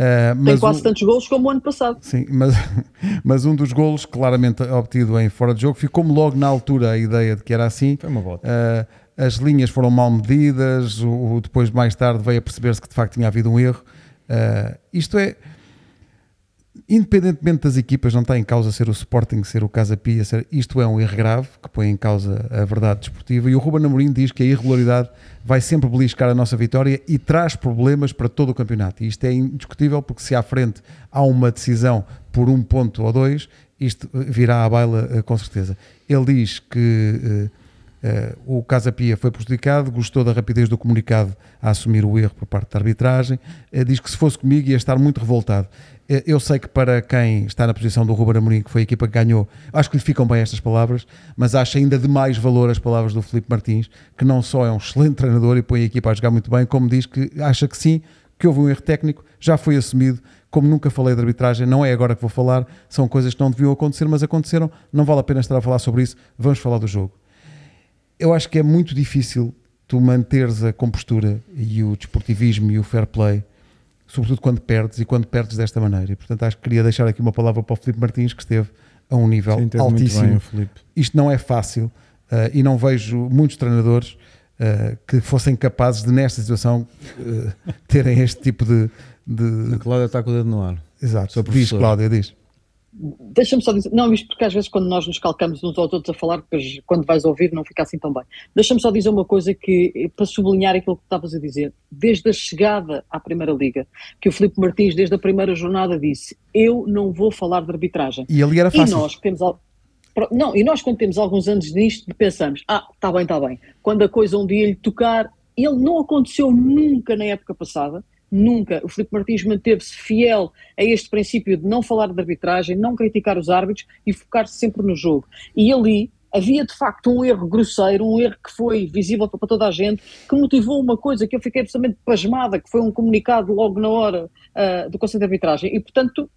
Eh, Tem quase o- tantos golos como o ano passado. Sim, mas, mas um dos golos claramente obtido em fora de jogo ficou-me logo na altura a ideia de que era assim. Foi uma volta. Uh, as linhas foram mal medidas, o, o- depois mais tarde veio a perceber-se que de facto tinha havido um erro. Uh, isto é, independentemente das equipas, não está em causa ser o Sporting, ser o Casa Pia, ser, isto é um erro grave que põe em causa a verdade desportiva. E o Ruben Amorim diz que a irregularidade vai sempre beliscar a nossa vitória e traz problemas para todo o campeonato. E isto é indiscutível porque se à frente há uma decisão por um ponto ou dois, isto uh, virá à baila uh, com certeza. Ele diz que. Uh, o Casa Pia foi prejudicado, gostou da rapidez do comunicado a assumir o erro por parte da arbitragem, uh, diz que se fosse comigo ia estar muito revoltado. Uh, eu sei que para quem está na posição do Ruben Amorim, que foi a equipa que ganhou, acho que lhe ficam bem estas palavras, mas acho ainda de mais valor as palavras do Filipe Martins, que não só é um excelente treinador e põe a equipa a jogar muito bem, como diz que acha que sim, que houve um erro técnico, já foi assumido, como nunca falei de arbitragem, não é agora que vou falar, são coisas que não deviam acontecer, mas aconteceram, não vale a pena estar a falar sobre isso, vamos falar do jogo. Eu acho que é muito difícil tu manteres a compostura e o desportivismo e o fair play, sobretudo quando perdes e quando perdes desta maneira. E portanto acho que queria deixar aqui uma palavra para o Filipe Martins, que esteve a um nível Sim, altíssimo. bem. Isto não é fácil uh, e não vejo muitos treinadores uh, que fossem capazes de, nesta situação, uh, terem este tipo de. de... A Cláudia está com o dedo no ar. Exato, diz. Cláudia, diz. Deixa-me só dizer, não, isto porque às vezes quando nós nos calcamos uns aos outros a falar, depois quando vais ouvir não fica assim tão bem. Deixa-me só dizer uma coisa que, para sublinhar aquilo que estavas a dizer, desde a chegada à Primeira Liga, que o Filipe Martins, desde a primeira jornada, disse: Eu não vou falar de arbitragem. E ali era E fácil. nós que temos não, e nós quando temos alguns anos nisto pensamos, ah, está bem, está bem. Quando a coisa um dia lhe tocar, ele não aconteceu nunca na época passada, nunca. O Filipe Martins manteve-se fiel a este princípio de não falar de arbitragem, não criticar os árbitros e focar-se sempre no jogo. E ali havia de facto um erro grosseiro, um erro que foi visível para toda a gente, que motivou uma coisa que eu fiquei absolutamente pasmada, que foi um comunicado logo na hora ah, do Conselho de Arbitragem. E portanto,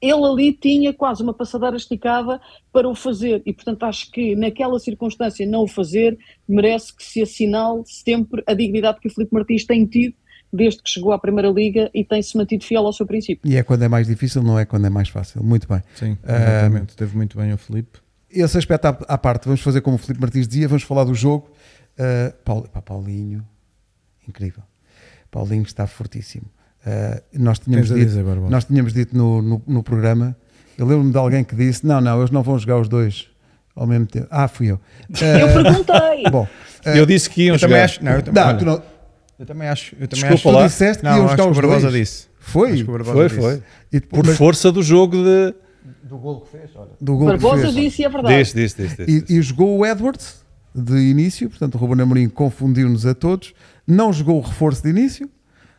ele ali tinha quase uma passadeira esticada para o fazer e, portanto, acho que naquela circunstância não o fazer merece que se assinale sempre a dignidade que o Filipe Martins tem tido desde que chegou à Primeira Liga e tem-se mantido fiel ao seu princípio. E é quando é mais difícil, não é quando é mais fácil. Muito bem. Sim, exatamente. Uh, Teve muito bem o Filipe. Esse aspecto à, à, parte, vamos fazer como o Filipe Martins dizia, vamos falar do jogo. Uh, Paulo, pá, Paulinho, incrível. Paulinho está fortíssimo. Uh, nós, tínhamos dito, dizer, nós tínhamos dito no, no, no programa, eu lembro-me de alguém que disse: Não, não, eles não vão jogar os dois ao mesmo tempo. Ah, fui eu. Uh, eu perguntei. Bom, uh, eu disse que iam eu jogar. Acho, não, eu, também, não, não, eu também acho. Eu também Desculpa acho, lá. Tu disseste que não, iam jogar os Barbosa dois. disse. Foi? Foi, foi. E depois, Por mas... força do jogo de. Do gol que fez, olha. Do gol Barbosa que fez. disse e é verdade. Disse, disse, disse, disse, e, e, jogou o Edwards de início, portanto o Ruben Amorim confundiu-nos a todos. Não jogou o reforço de início,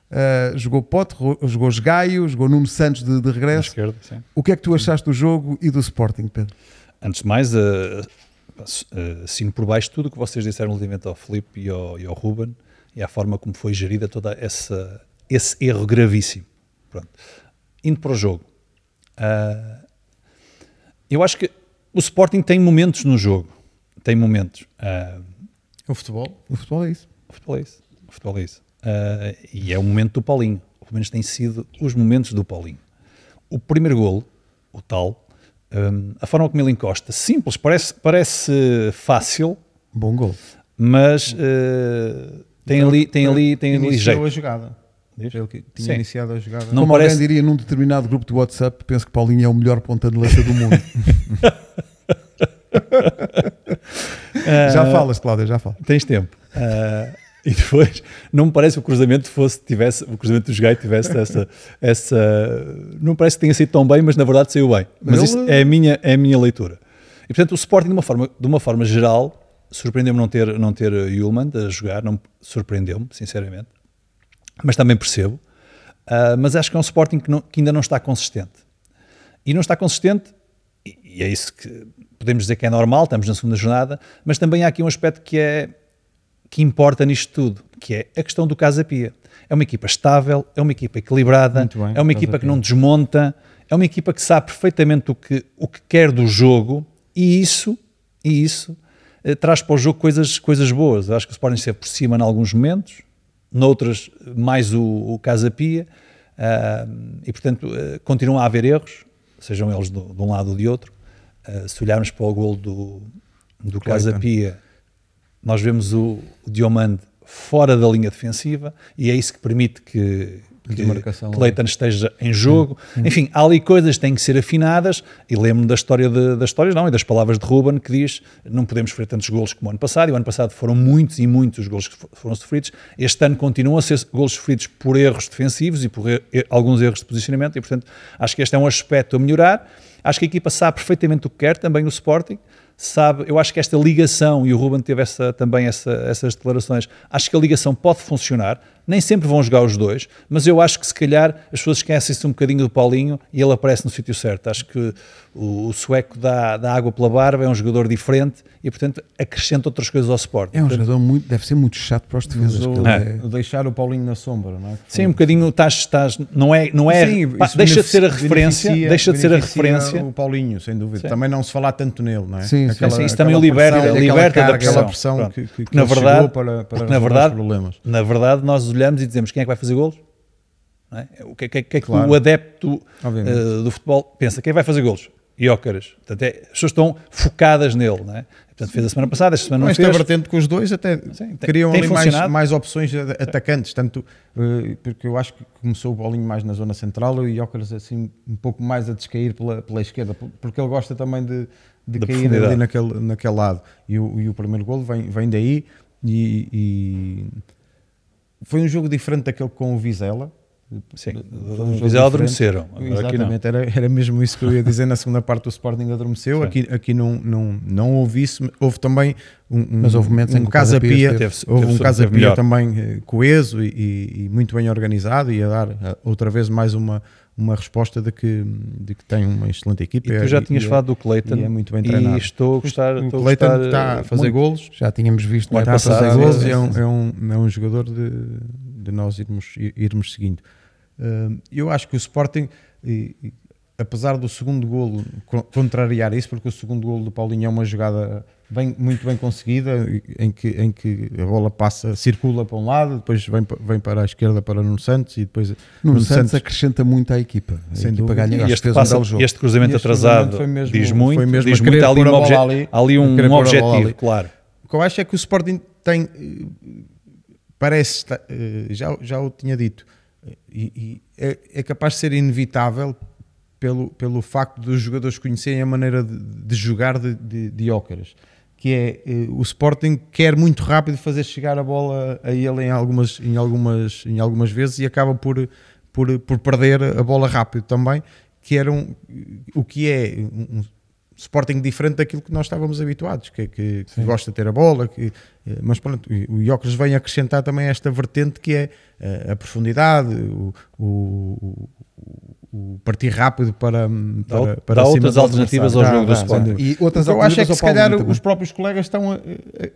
Uh, jogou Pote, jogou Gaio, jogou Nuno Santos de, de regresso. Esquerda, o que é que tu achaste do jogo e do Sporting, Pedro? Antes de mais, uh, uh, assino por baixo tudo o que vocês disseram relativamente ao Felipe e ao, e ao Ruben e à forma como foi gerida toda essa, esse erro gravíssimo. Pronto. Indo para o jogo, uh, eu acho que o Sporting tem momentos no jogo. Tem momentos. Uh, o futebol? O futebol é isso. O futebol é isso. O futebol é isso. Uh, e é o momento do Paulinho. Pelo menos têm sido os momentos do Paulinho. O primeiro golo, o tal, um, a forma como ele encosta, simples, parece, parece fácil. Bom gol. Mas uh, tem então, ali, tem ali, tem ali jeito. a jogada. Ele que tinha Sim. iniciado a jogada. Não Como parece... alguém diria num determinado grupo de WhatsApp, penso que Paulinho é o melhor ponta de lança do mundo. já falas, Cláudia, já falas. Tens tempo. Uh, e depois não me parece que o cruzamento fosse, tivesse, o cruzamento dos gays tivesse essa, essa. Não me parece que tenha sido tão bem, mas na verdade saiu bem. Mas isso é a minha, é a minha leitura. E portanto o Sporting, de uma forma, de uma forma geral, surpreendeu-me não ter, não ter Yulman a jogar, não surpreendeu-me, sinceramente. Mas também percebo. Uh, mas acho que é um Sporting que, não, que ainda não está consistente. E não está consistente, e é isso que podemos dizer que é normal, estamos na segunda jornada, mas também há aqui um aspecto que é que importa nisto tudo, que é a questão do Casa Pia. É uma equipa estável, é uma equipa equilibrada, bem, é uma equipa que não desmonta, é uma equipa que sabe perfeitamente o que, o que quer do jogo e isso, e isso traz para o jogo coisas, coisas boas. Acho que se podem ser por cima em alguns momentos, noutras mais o, o Casa Pia, uh, e portanto uh, continuam a haver erros, sejam eles de, de um lado ou de outro. Uh, se olharmos para o gol do, do Casa Pia, nós vemos o, o Diomande fora da linha defensiva e é isso que permite que, que, que Leighton esteja em jogo. Hum, hum. Enfim, há ali coisas que têm que ser afinadas e lembro da história de, das histórias, não, e das palavras de Ruben que diz não podemos sofrer tantos golos como o ano passado, e o ano passado foram muitos e muitos os golos que foram sofridos. Este ano continuam a ser golos sofridos por erros defensivos e por er, alguns erros de posicionamento e, portanto, acho que este é um aspecto a melhorar. Acho que a equipa sabe perfeitamente o que quer, também o Sporting sabe, eu acho que esta ligação, e o Ruben teve essa, também essa, essas declarações, acho que a ligação pode funcionar, nem sempre vão jogar os dois, mas eu acho que se calhar as pessoas esquecem-se um bocadinho do Paulinho e ele aparece no sítio certo. Acho que o, o sueco dá, dá, água pela barba, é um jogador diferente e, portanto, acrescenta outras coisas ao Sport. É um jogador muito, deve ser muito chato para os defesas. É. Deixar o Paulinho na sombra, não é? Sim, um bocadinho estás, estás não é, não é Sim, pá, deixa de ser a referência, deixa de ser a referência. O Paulinho, sem dúvida. Sim. Também não se falar tanto nele, não é? Sim, aquela, sim, isso também o liberta, pressão, liberta da pressão. Aquela pressão que, que, que na verdade, para, para na verdade, problemas. Na verdade, nós olhamos e dizemos quem é que vai fazer golos? É? O que, que, que é que claro. o adepto uh, do futebol pensa? Quem vai fazer golos? Iócaras. Portanto, é, as pessoas estão focadas nele, não é? Portanto, fez a semana passada, esta semana não Mas fez. Esta vertente com os dois até Sim, criam tem ali mais, mais, opções atacantes, tanto, uh, porque eu acho que começou o bolinho mais na zona central e o Iócaras assim um pouco mais a descair pela, pela esquerda, porque ele gosta também de, de, cair ali naquele, naquele lado. E o, e o primeiro golo vem, vem daí e, e foi um jogo diferente daquele com o Vizela, Sim, os Vizela adormeceram. Exatamente, era, era mesmo isso que eu ia dizer. Na segunda parte, o Sporting adormeceu. Aqui, aqui não, não, não houve isso. Houve também um, um, Mas houve momentos um, em que Casa Pia, teve, houve um Casa Pia também eh, coeso e, e, muito bem organizado e a dar eh, outra vez mais uma, uma resposta de que, de que tem uma excelente equipe. E tu já tinhas e, falado do Cleiton e é muito bem treinado. E estou a gostar. O Cleiton está a fazer muito. golos. Já tínhamos visto. Está a fazer golos e é um, é, um, é um jogador de, de nós irmos, irmos seguindo. Uh, eu acho que o Sporting, apesar do segundo golo contrariar isso, porque o segundo golo do Paulinho é uma jogada bem, muito bem conseguida, em que, em que a bola passa, circula para um lado, depois vem, vem para a esquerda para Nuno Santos e depois Nuno, Santos, Santos, acrescenta muito à equipa. A Sem equipa ganha, e este, passa, um este cruzamento este atrasado cruzamento mesmo, diz muito, foi mesmo diz muito. Ali um, obje ali, ali um, um objetivo, claro. O que eu acho é que o Sporting tem, parece, eh, já, já o tinha dito, e, e é, é capaz de ser inevitável pelo, pelo facto dos jogadores conhecerem a maneira de, de jogar de, de, de Ócaras que é eh, o Sporting quer muito rápido fazer chegar a bola a ele em algumas, em algumas, em algumas vezes e acaba por, por, por perder a bola rápido também, que era um, o que é um Sporting diferente daquilo que nós estávamos habituados, que, que, que gosta de ter a bola, que, eh, mas pronto, o Jóqueres vem acrescentar também esta vertente que é eh, a profundidade, o, o, o partir rápido para, para, para dá outras alternativas ao jogo do Sporting. E outras eu acho é que se calhar os próprios colegas estão a, a,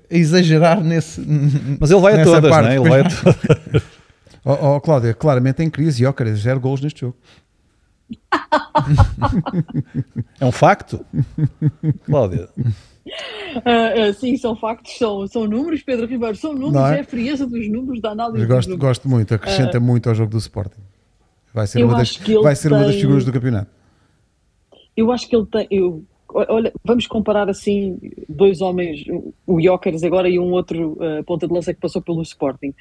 exagerar nesse Mas ele vai a todas, parte. Né? ele vai a todas. oh, oh, Cláudia, claramente em crise, Jóqueres, zero gols neste jogo. é um facto? Cláudia. Uh, uh, sim, são factos, são, são números, Pedro Ribeiro, são números, é? é? a frieza dos números, da análise. Gosto, gosto muito, acrescenta uh, muito ao jogo do Sporting. Vai ser, uma das, vai ser tem... uma das figuras do campeonato. Eu acho que ele tem. Eu, olha, vamos comparar assim dois homens, o Jokers agora e um outro uh, ponta de lança que passou pelo Sporting.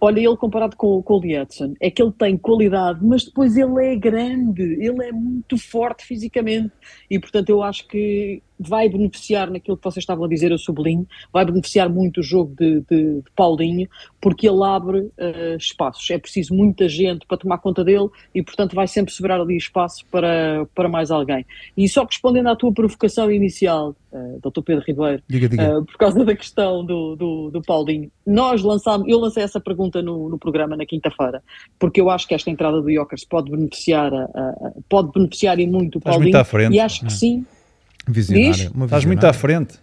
Olha, ele comparado com, com o Lietzen, é que ele tem qualidade, mas depois ele é grande, ele é muito forte fisicamente e, portanto, eu acho que vai beneficiar naquilo que vocês estavam a dizer, eu sublinho, vai beneficiar muito o jogo de, de, de Paulinho, porque ele abre uh, espaços. É preciso muita gente para tomar conta dele e, portanto, vai sempre sobrar ali espaço para, para mais alguém. E só respondendo à tua provocação inicial, uh, Dr. Pedro Ribeiro, diga, diga. Uh, por causa da questão do, do, do, Paulinho, nós lançámos, eu lancei essa pergunta no, no programa na quinta-feira, porque eu acho que esta entrada do Jokers pode beneficiar, a, a, pode beneficiar e muito o Paulinho. Muito à frente. E acho que sim Visionário. Estás muito à frente.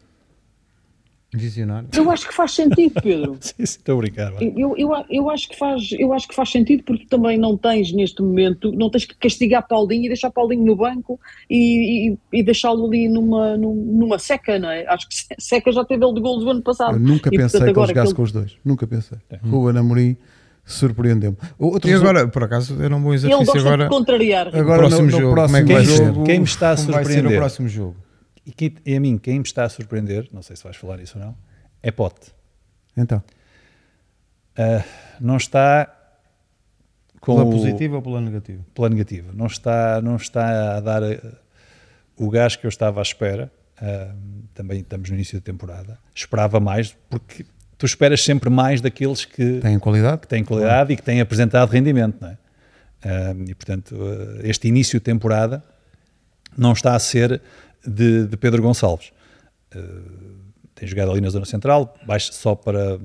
Visionário. Eu acho que faz sentido, Pedro. sim, sim, estou a brincar. Eu, eu, eu, acho que faz, eu acho que faz sentido porque também não tens neste momento, não tens que castigar Paulinho e deixar Paulinho no banco e, e, e deixá-lo ali numa, numa seca, não é? Acho que seca já teve ele de golos do ano passado. Eu nunca e, pensei portanto, que ele jogasse aquele... com os dois. Nunca pensei. É. Ruben Amorim surpreendeu-me. E agora, por acaso, era um bom exercício. Ele gosta agora, de contrariar. Agora, próximo no, no jogo, próximo como que vai ser? Quem me está a surpreender? Vai ser o próximo jogo? E, que, e a mim, quem me está a surpreender, não sei se vais falar isso ou não, é Pote. Então. Uh, não está com pela positiva ou pela negativa? Pela negativa. Não está, não está a dar uh, o gás que eu estava à espera. Uh, também estamos no início da temporada. Esperava mais, porque tu esperas sempre mais daqueles que têm qualidade, que têm qualidade e que têm apresentado rendimento, não é? e portanto, este início de temporada não está a ser de, de Pedro Gonçalves. Uh, tem jogado ali na zona central, baixa só para,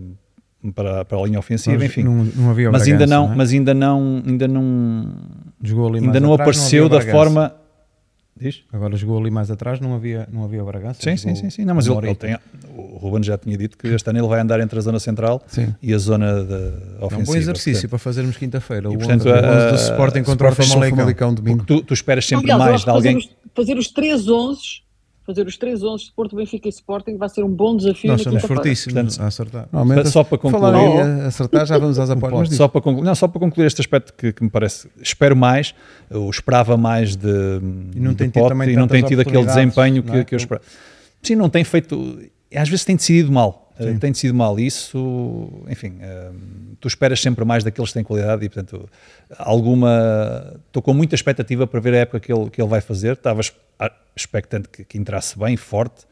para, para a linha ofensiva, mas enfim. Não, não havia mas ainda não, não é? mas ainda não, ainda não, Jogou ali ainda não atrás, apareceu não da forma. Diz? Agora jogou ali mais atrás, não havia, não havia Bragança. Sim, sim, sim, sim. Não, mas ele, ele, tem, o Ruben já tinha dito que este ano ele vai andar entre a zona central sim. e a zona da ofensiva. É um bom exercício portanto. para fazermos quinta-feira. O portanto, 11, a, do Sporting contra o Famalicão. domingo. Tu, tu esperas sempre Aliás, mais de alguém. Fazer os, fazer os três 11 fazer os três 11 de Porto, Benfica e Sporting vai ser um bom desafio. Nós somos fortíssimos a acertar. Normalmente, só para concluir, falar acertar, já vamos às apostas. só, para concluir, não, só para concluir este aspecto que, que me parece, espero mais, eu esperava mais de, e não de tem Pote, tido, e não tem tido aquele desempenho que, é? que eu esperava. Sim, não tem feito, às vezes tem decidido mal. Sim. tem decidido mal isso, enfim, uh, tu esperas sempre mais daqueles que têm qualidade e, portanto, alguma. Estou com muita expectativa para ver a época que ele, que ele vai fazer. Estava expectante que, que entrasse bem, forte.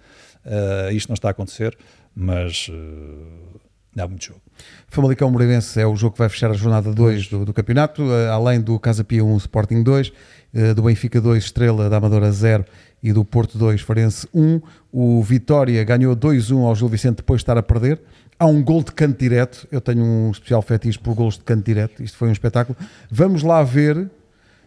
Uh, isto não está a acontecer, mas uh, dá muito jogo. Famalicão Moreirense é o jogo que vai fechar a jornada 2 do, do, campeonato, uh, além do Casa Pia 1, Sporting 2, do Benfica 2, Estrela da Amadora 0 e do Porto 2, Farense 1. O Vitória ganhou 2-1 ao Gil Vicente depois de estar a perder. Há um gol de canto direto. Eu tenho um especial fetiche por gols de canto direto. Isto foi um espetáculo. Vamos lá ver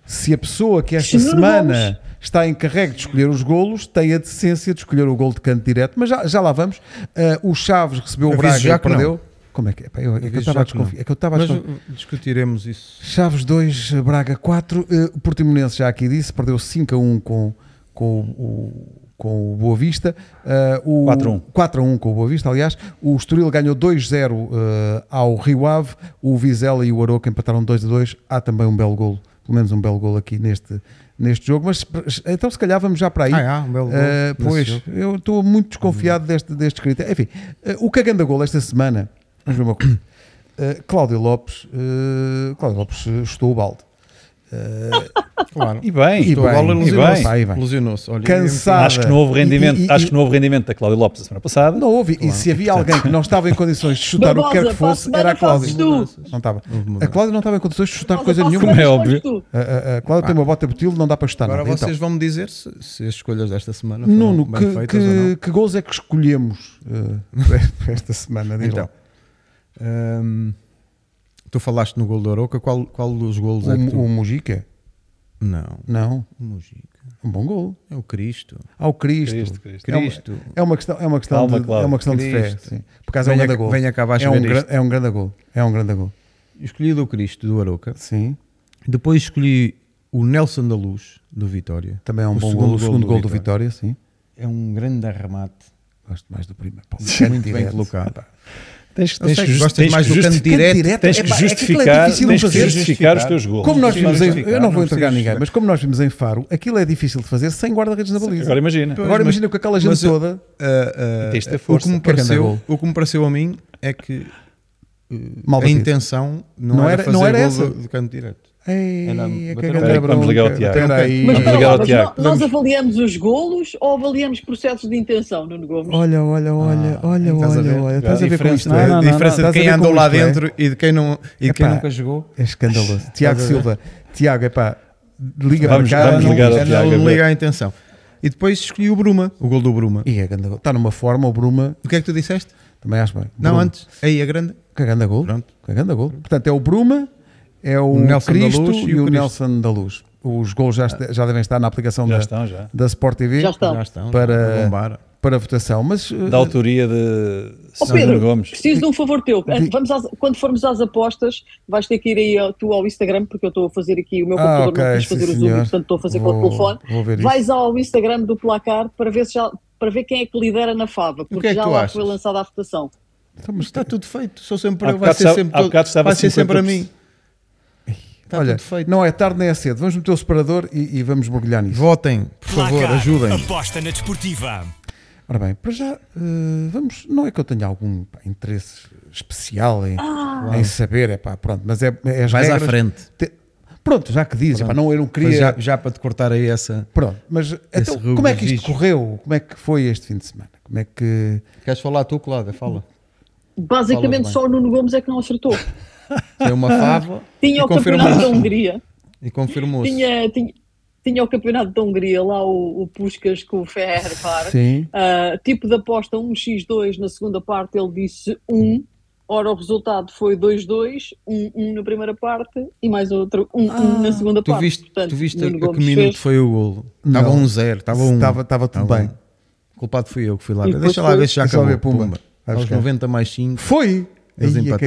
se a pessoa que esta semana está encarregue de escolher os golos tem a decência de escolher o gol de canto direto. Mas já, já lá vamos. Uh, o Chaves recebeu o Braga e perdeu. Como é que é? Pá, eu, é que eu estava a desconfiar. É que eu estava a Mas uh, discutiremos isso. Chaves 2, Braga 4. Uh, o Portimonense já aqui disse, perdeu 5 a 1 com, com o, com o Boa Vista. Uh, o 4 a 1. 4 a 1 com o Boa Vista, aliás. O Estoril ganhou 2-0 uh, ao Rio Ave. O Vizela e o Aroca empataram 2 a 2. Há também um belo golo, pelo menos um belo golo aqui neste, neste jogo. Mas então, se calhar, vamos já para aí. Ah, é, um belo gol Uh, nesse pois, eu estou muito desconfiado deste, deste critério. Enfim, uh, o cagando a gol esta semana, vamos ver uma coisa. Cláudio Lopes, Cláudio Lopes chutou o balde. Claro. E bem, E bem, e ilusionou-se. Cansado. acho que não houve rendimento, E- e- acho que não houve rendimento da Cláudio Lopes a semana passada. Não houve. E se havia alguém que não estava em condições de chutar o que quer que fosse, era a Cláudia. Não estava. A. Cláudia não estava em condições de chutar coisa nenhuma. Como é semana óbvio. A, a- a Cláudia tem uma bota butil, não dá para chutar Agora nada. vocês Então, vão me dizer se, se as escolhas desta semana foram Nuno, bem que, feitas ou não. que, que gols é que escolhemos uh, para esta semana? Então, lá. Tu falaste no gol do Aroca, qual, qual dos golos é que tu... O, o Mujica? Não, Não. o Mujica. Um bom gol. É o Cristo. Ao Cristo. Cristo, Cristo. É uma-. É uma questão, é uma questão, Calma, de, Cláudio. é uma questão de fé. Sim. Por causa é um Venha- grande gol. venha cá abaixo é um, isto. é um grande gol. É um grande gol. Escolhi o Cristo do Aroca. Sim. Depois escolhi o Nelson da Luz do Vitória. Também é um O bom segundo gol. O segundo do gol do Vitória, sim. É um grande arremate. Gosto mais do primeiro. Muito bem colocado. Tens, Eu tens sei que, que just- gostas tens mais que do canto direto. direto. tens que é que é justificar, de tens que justificar os teus gols. Como nós vimos em, eu não não vou entregar ninguém, mas como nós vimos em Faro, aquilo é difícil de fazer sem guarda-redes na baliza. Agora imagina. Pois, Agora mas- imagina com aquela gente eu- toda. De ter o, que me Que é pareceu, o que me pareceu a mim é que uh, Mal a intenção não, Não era, era- fazer não era gol essa? do canto direto. Ei, é que a pé. Vamos ligar ao. Tiago. Mas Vamos ligar ao Tiago. nó- nós avaliamos os golos ou avaliamos processos de intenção, Nuno Gomes? Olha, olha, olha, olha, a ver? olha, olha. Estás a ver com diferença, isto? É? não, a diferença de quem a andou lá é? dentro e de quem, não, e de quem Epá. nunca jogou. É escandaloso. Tiago a? Silva. Tiago, é pá, liga Vamos- para cá. vamos não- ligar ao Tiago, a não liga à intenção. E depois escolhi o Bruma, o gol do Bruma. E é grande gol. Está numa forma, o Bruma, O que é que tu disseste? também acho bem. Não, antes. Aí a grande. Que grande gol. Pronto. Que grande gol. Portanto, é o Bruma, é o, O Nelson da Cristo Luz e, o, Cristo. Nelson da Luz. Os gols já, já devem estar na aplicação Já da, estão, já. da Sport TV Já estão. Já estão. Para- já, a bombar. para votação. Mas Da autoria de Sandro Pedro, Gomes. preciso de um favor teu. Vamos às- quando formos às apostas, vais ter que ir aí ao- tu ao Instagram, porque eu estou a fazer aqui, o meu Ah, computador ok, não quis sim, fazer o zoom, senhor. portanto estou a fazer com o Vou- telefone. vou ver isso. Vais ao Instagram do placar para ver, se já, para ver quem é que lidera na Fava, porque que é que já lá achas? foi lançada a votação. então, mas Está tudo feito. Sou sempre. Vai bocado ser estava- sempre, todo- vai ser sempre a 50%. mim. Está olha, tudo feito. não é tarde nem é cedo. Vamos meter o separador e, e vamos mergulhar nisso. Votem, por favor, Placar, ajudem. Aposta na desportiva. Ora bem, para já, eh, vamos. Não é que eu tenha algum pá, interesse especial em, em saber, é pá, pronto, mas é, é as Vais à regras. frente. Te- Pronto, já que dizes, pá, não, eu não queria. já, já para te cortar aí essa. Pronto, mas então, como é que isto registro. correu? Como é que foi este fim de semana? Como é que. Queres falar tu, Cláudia? Fala. Basicamente Falas bem. só o Nuno Gomes é que não acertou. Tem uma fava Tinha e o campeonato da. Hungria, E confirmou-se. tinha, tinha, tinha o campeonato da Hungria, lá o, o Puskas com o Ferrer, claro. Sim. Uh, tipo de aposta 1x2 na segunda parte, ele disse 1. Ora, o resultado foi 2-2, 1-1 na primeira parte e mais outro 1-1 na segunda Tu parte. viste, Portanto, tu viste Nuno a que minuto fez. foi o golo? Estava Não. 1-0, estava 1. Estava, estava tudo Estava bem. um. Culpado fui eu que fui lá. E Deixa lá ver se já acabou. ver, Pumba. Vai Aos buscar. 90 mais 5. Foi! Eles Aí é que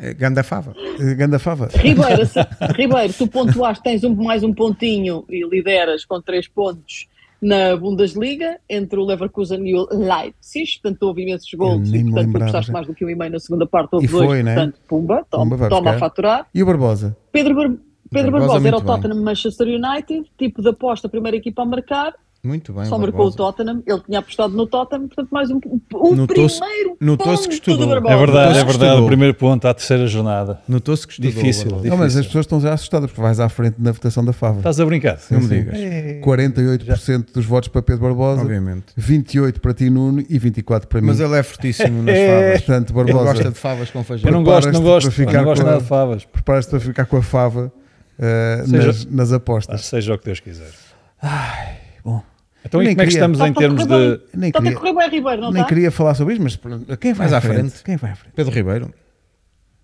é empataram. ganda gal. É. Ribeiro, Ribeiro, tu pontuaste, tens um, mais um pontinho e lideras com 3 pontos na Bundesliga, entre o Leverkusen e o Leipzig, portanto houve imensos gols e portanto tu gostaste mais do que um e meio na segunda parte, houve E dois, foi, né? portanto, pumba, toma, Pumba, toma a faturar. E o Barbosa? Pedro, Bar Pedro Barbosa Barbosa era o. Tottenham Manchester United, tipo de aposta, primeira equipa a marcar, Muito bem. só marcou o. Tottenham, ele tinha apostado no Tottenham, portanto mais um, um Notou-se- primeiro notou-se que ponto estudou. do É Barbosa. É verdade, é que verdade. estudou. O primeiro ponto à terceira jornada. Notou-se que estudou. Difícil, difícil. Não, mas as pessoas estão já assustadas porque vais à frente na votação da Fava. Estás a brincar? Não me Sim. digas. 48% dos votos para Pedro Barbosa, Obviamente. 28% para ti, Nuno, e 24% para mim. Mas ele é fortíssimo nas É. favas. Portanto, Ele Barbosa, gosta de favas com feijão. Eu não gosto, não gosto. não gosto nada de favas. preparas-te para ficar com a Fava eh, Seja- nas, nas apostas. seja o que Deus quiser. bom. Então, e Nem como é que queria. estamos em a termos de. Nem queria, bem, Ribeiro, não nem está? queria falar sobre isto, mas quem vai Mais à frente? frente. Quem vai à frente? Pedro Ribeiro.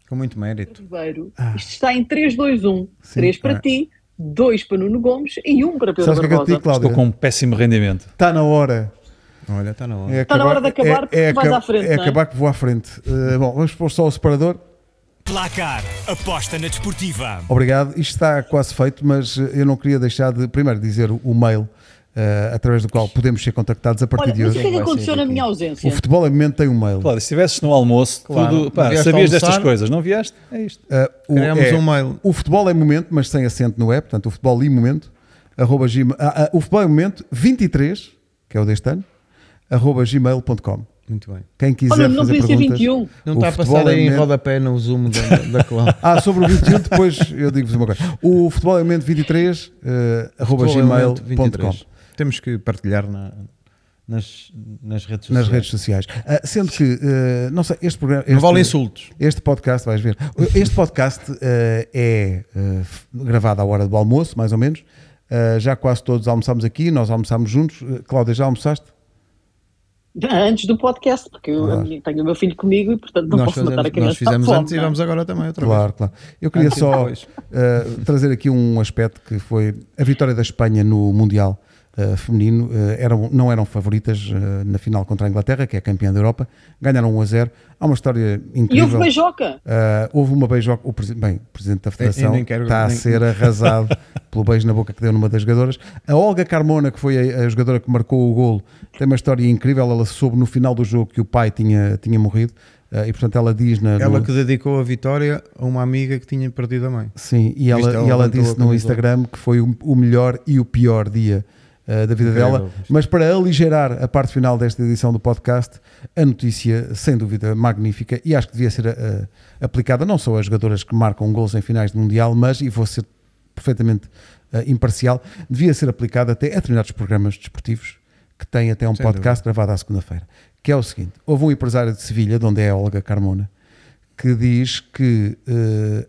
Com muito mérito. Ribeiro. Ah. Isto está em 3-2-1. 3 para Ah. ti, 2 para Nuno Gomes e 1 para Pedro Sabes que é que eu Barbosa. digo? Estou com um péssimo rendimento. Está na hora. Olha, está na hora. É Está na hora de acabar, é, é, vais acab- à frente, É é? acabar que vou à frente. Uh, bom, vamos pôr só o separador. Placar. Aposta na desportiva. Obrigado. Isto está quase feito, mas eu não queria deixar de, primeiro, dizer o, o mail uh, através do qual podemos ser contactados a partir Olha, de mas o hoje. que é que aconteceu na minha O ausência? futebol em momento tem um mail. Claro, se estivesses no almoço, Claro. tudo, pá, sabias destas coisas, não vieste? É isto. Uh, o, Criamos é, um mail. o futebol é momento, mas sem acento no é, portanto, o futebol em momento, arroba ah, ah, o futebol é momento 23, que é o deste ano, arroba gmail.com. Muito bem. Quem quiser Olha, não fazer perguntas. 21. Não O está a futebol passar é aí em momento- rodapé no zoom da, da clã. Ah, sobre o 21, depois eu digo-vos uma coisa. O futebol é momento 23, uh, arroba Futebol Elemento gmail.com. 23. Temos que partilhar na- nas, nas redes sociais. Nas redes sociais. Ah, sendo que, uh, não sei, este programa. Não este- vale insultos. Este podcast, vais ver. Este podcast eh, é gravado à hora do almoço, mais ou menos. Já quase todos almoçámos aqui, nós almoçámos juntos. Cláudia, já almoçaste? Antes do podcast, porque eu Claro. minha- tenho o meu filho comigo e portanto não Nós, posso matar a fazemos, criança nós fizemos fome, antes e não vamos agora também outra Claro, claro. Eu queria Antes só trazer aqui um aspecto que foi a vitória da Espanha no Mundial eh, Feminino. eh, eram, não eram favoritas eh, na final contra a Inglaterra, que é campeã da Europa. Ganharam 1 a 0. Há uma história E incrível. houve beijoca. Uh, houve uma beijoca, o bem, o presidente da Federação quero- está a nem- ser arrasado pelo beijo na boca que deu numa das jogadoras. A Olga Carmona, que foi a, a jogadora que marcou o golo, tem uma história incrível. Ela soube no final do jogo que o pai tinha, tinha morrido uh, e, portanto, ela diz na. Ela no- que dedicou a vitória a uma amiga que tinha perdido a mãe. Sim, e ela, Viste, ela e ela disse no. Instagram que foi o, o melhor e o pior dia uh, da vida dela. Mas para aligerar a parte final desta edição do podcast, a notícia, sem dúvida, magnífica e acho que devia ser uh, aplicada não só a jogadoras que marcam gols em finais de Mundial, mas, e vou ser perfeitamente uh, imparcial, devia ser aplicada até a determinados programas desportivos que têm até um Sem podcast gravado à segunda-feira. Que é o seguinte: houve um empresário de Sevilha, de onde é a Olga Carmona, que diz que,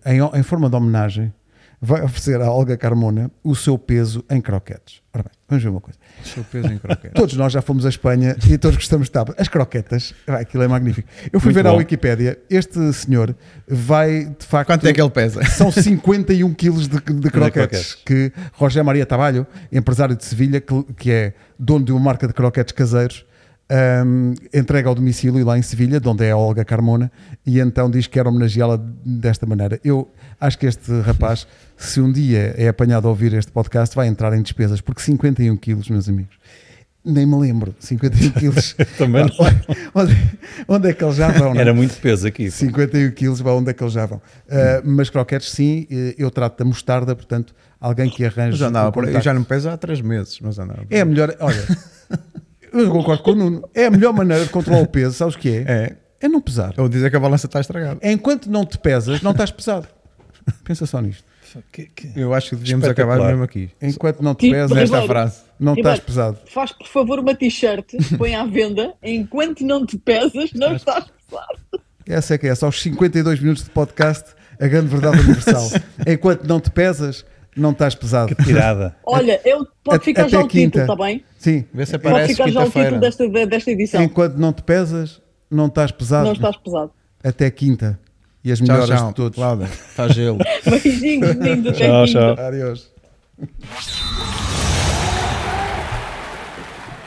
em, em forma de homenagem, vai oferecer à Olga Carmona o seu peso em croquetes. Ora bem, vamos ver uma coisa. O seu peso em croquete. Todos nós já fomos à Espanha e todos gostamos de tábua. As croquetas, vai, aquilo é magnífico. Eu fui Muito ver à bom. Wikipédia, este senhor vai, de facto... Quanto é que ele pesa? São 51 quilos de, de croquetes croquetes. que Roger Maria Tabalho, empresário de Sevilha, que, que é dono de uma marca de croquetes caseiros, hum, entrega ao domicílio lá em Sevilha, de onde é a Olga Carmona, e então diz que quer homenageá-la desta maneira. Eu acho que este rapaz, se um dia é apanhado a ouvir este podcast, vai entrar em despesas, porque 51 quilos, meus amigos. Nem me lembro, 51 quilos. Também não. onde, onde é que eles já vão? não é? Era muito peso aqui. 51 quilos, para onde é que eles já vão? Uh, mas croquetes, sim, eh, eu trato da mostarda, portanto, alguém que arranje. Mas andava aí. Eu já não peso há 3 meses, mas andava. por É melhor, olha, eu concordo com o Nuno, é a melhor maneira de controlar o peso, sabes o que é? É. É não pesar. Ou dizer que a balança está estragada. Enquanto não te pesas, não estás pesado. Pensa só nisto. Que- que- Eu acho que devíamos acabar mesmo aqui. Enquanto não te pesas, Nesta frase. não Ribeiro, estás pesado. Faz por favor uma t-shirt, põe à venda, enquanto não te pesas, não estás pesado. Essa é que é, só aos 52 minutos de podcast, a grande verdade universal. Enquanto não te pesas, não estás pesado. que tirada. Olha, eu, pode Até ficar já o quinta. título, está bem? Sim, Vê se Pode aparece ficar já o título desta, de- desta edição. enquanto não te pesas, não estás pesado. Não estás pesado. Até quinta. E as Tchau, melhoras tchau. de todos. Cláudia, faz gelo. Beijinhos, meninos, até Tchau, quinta. tchau. Adeus.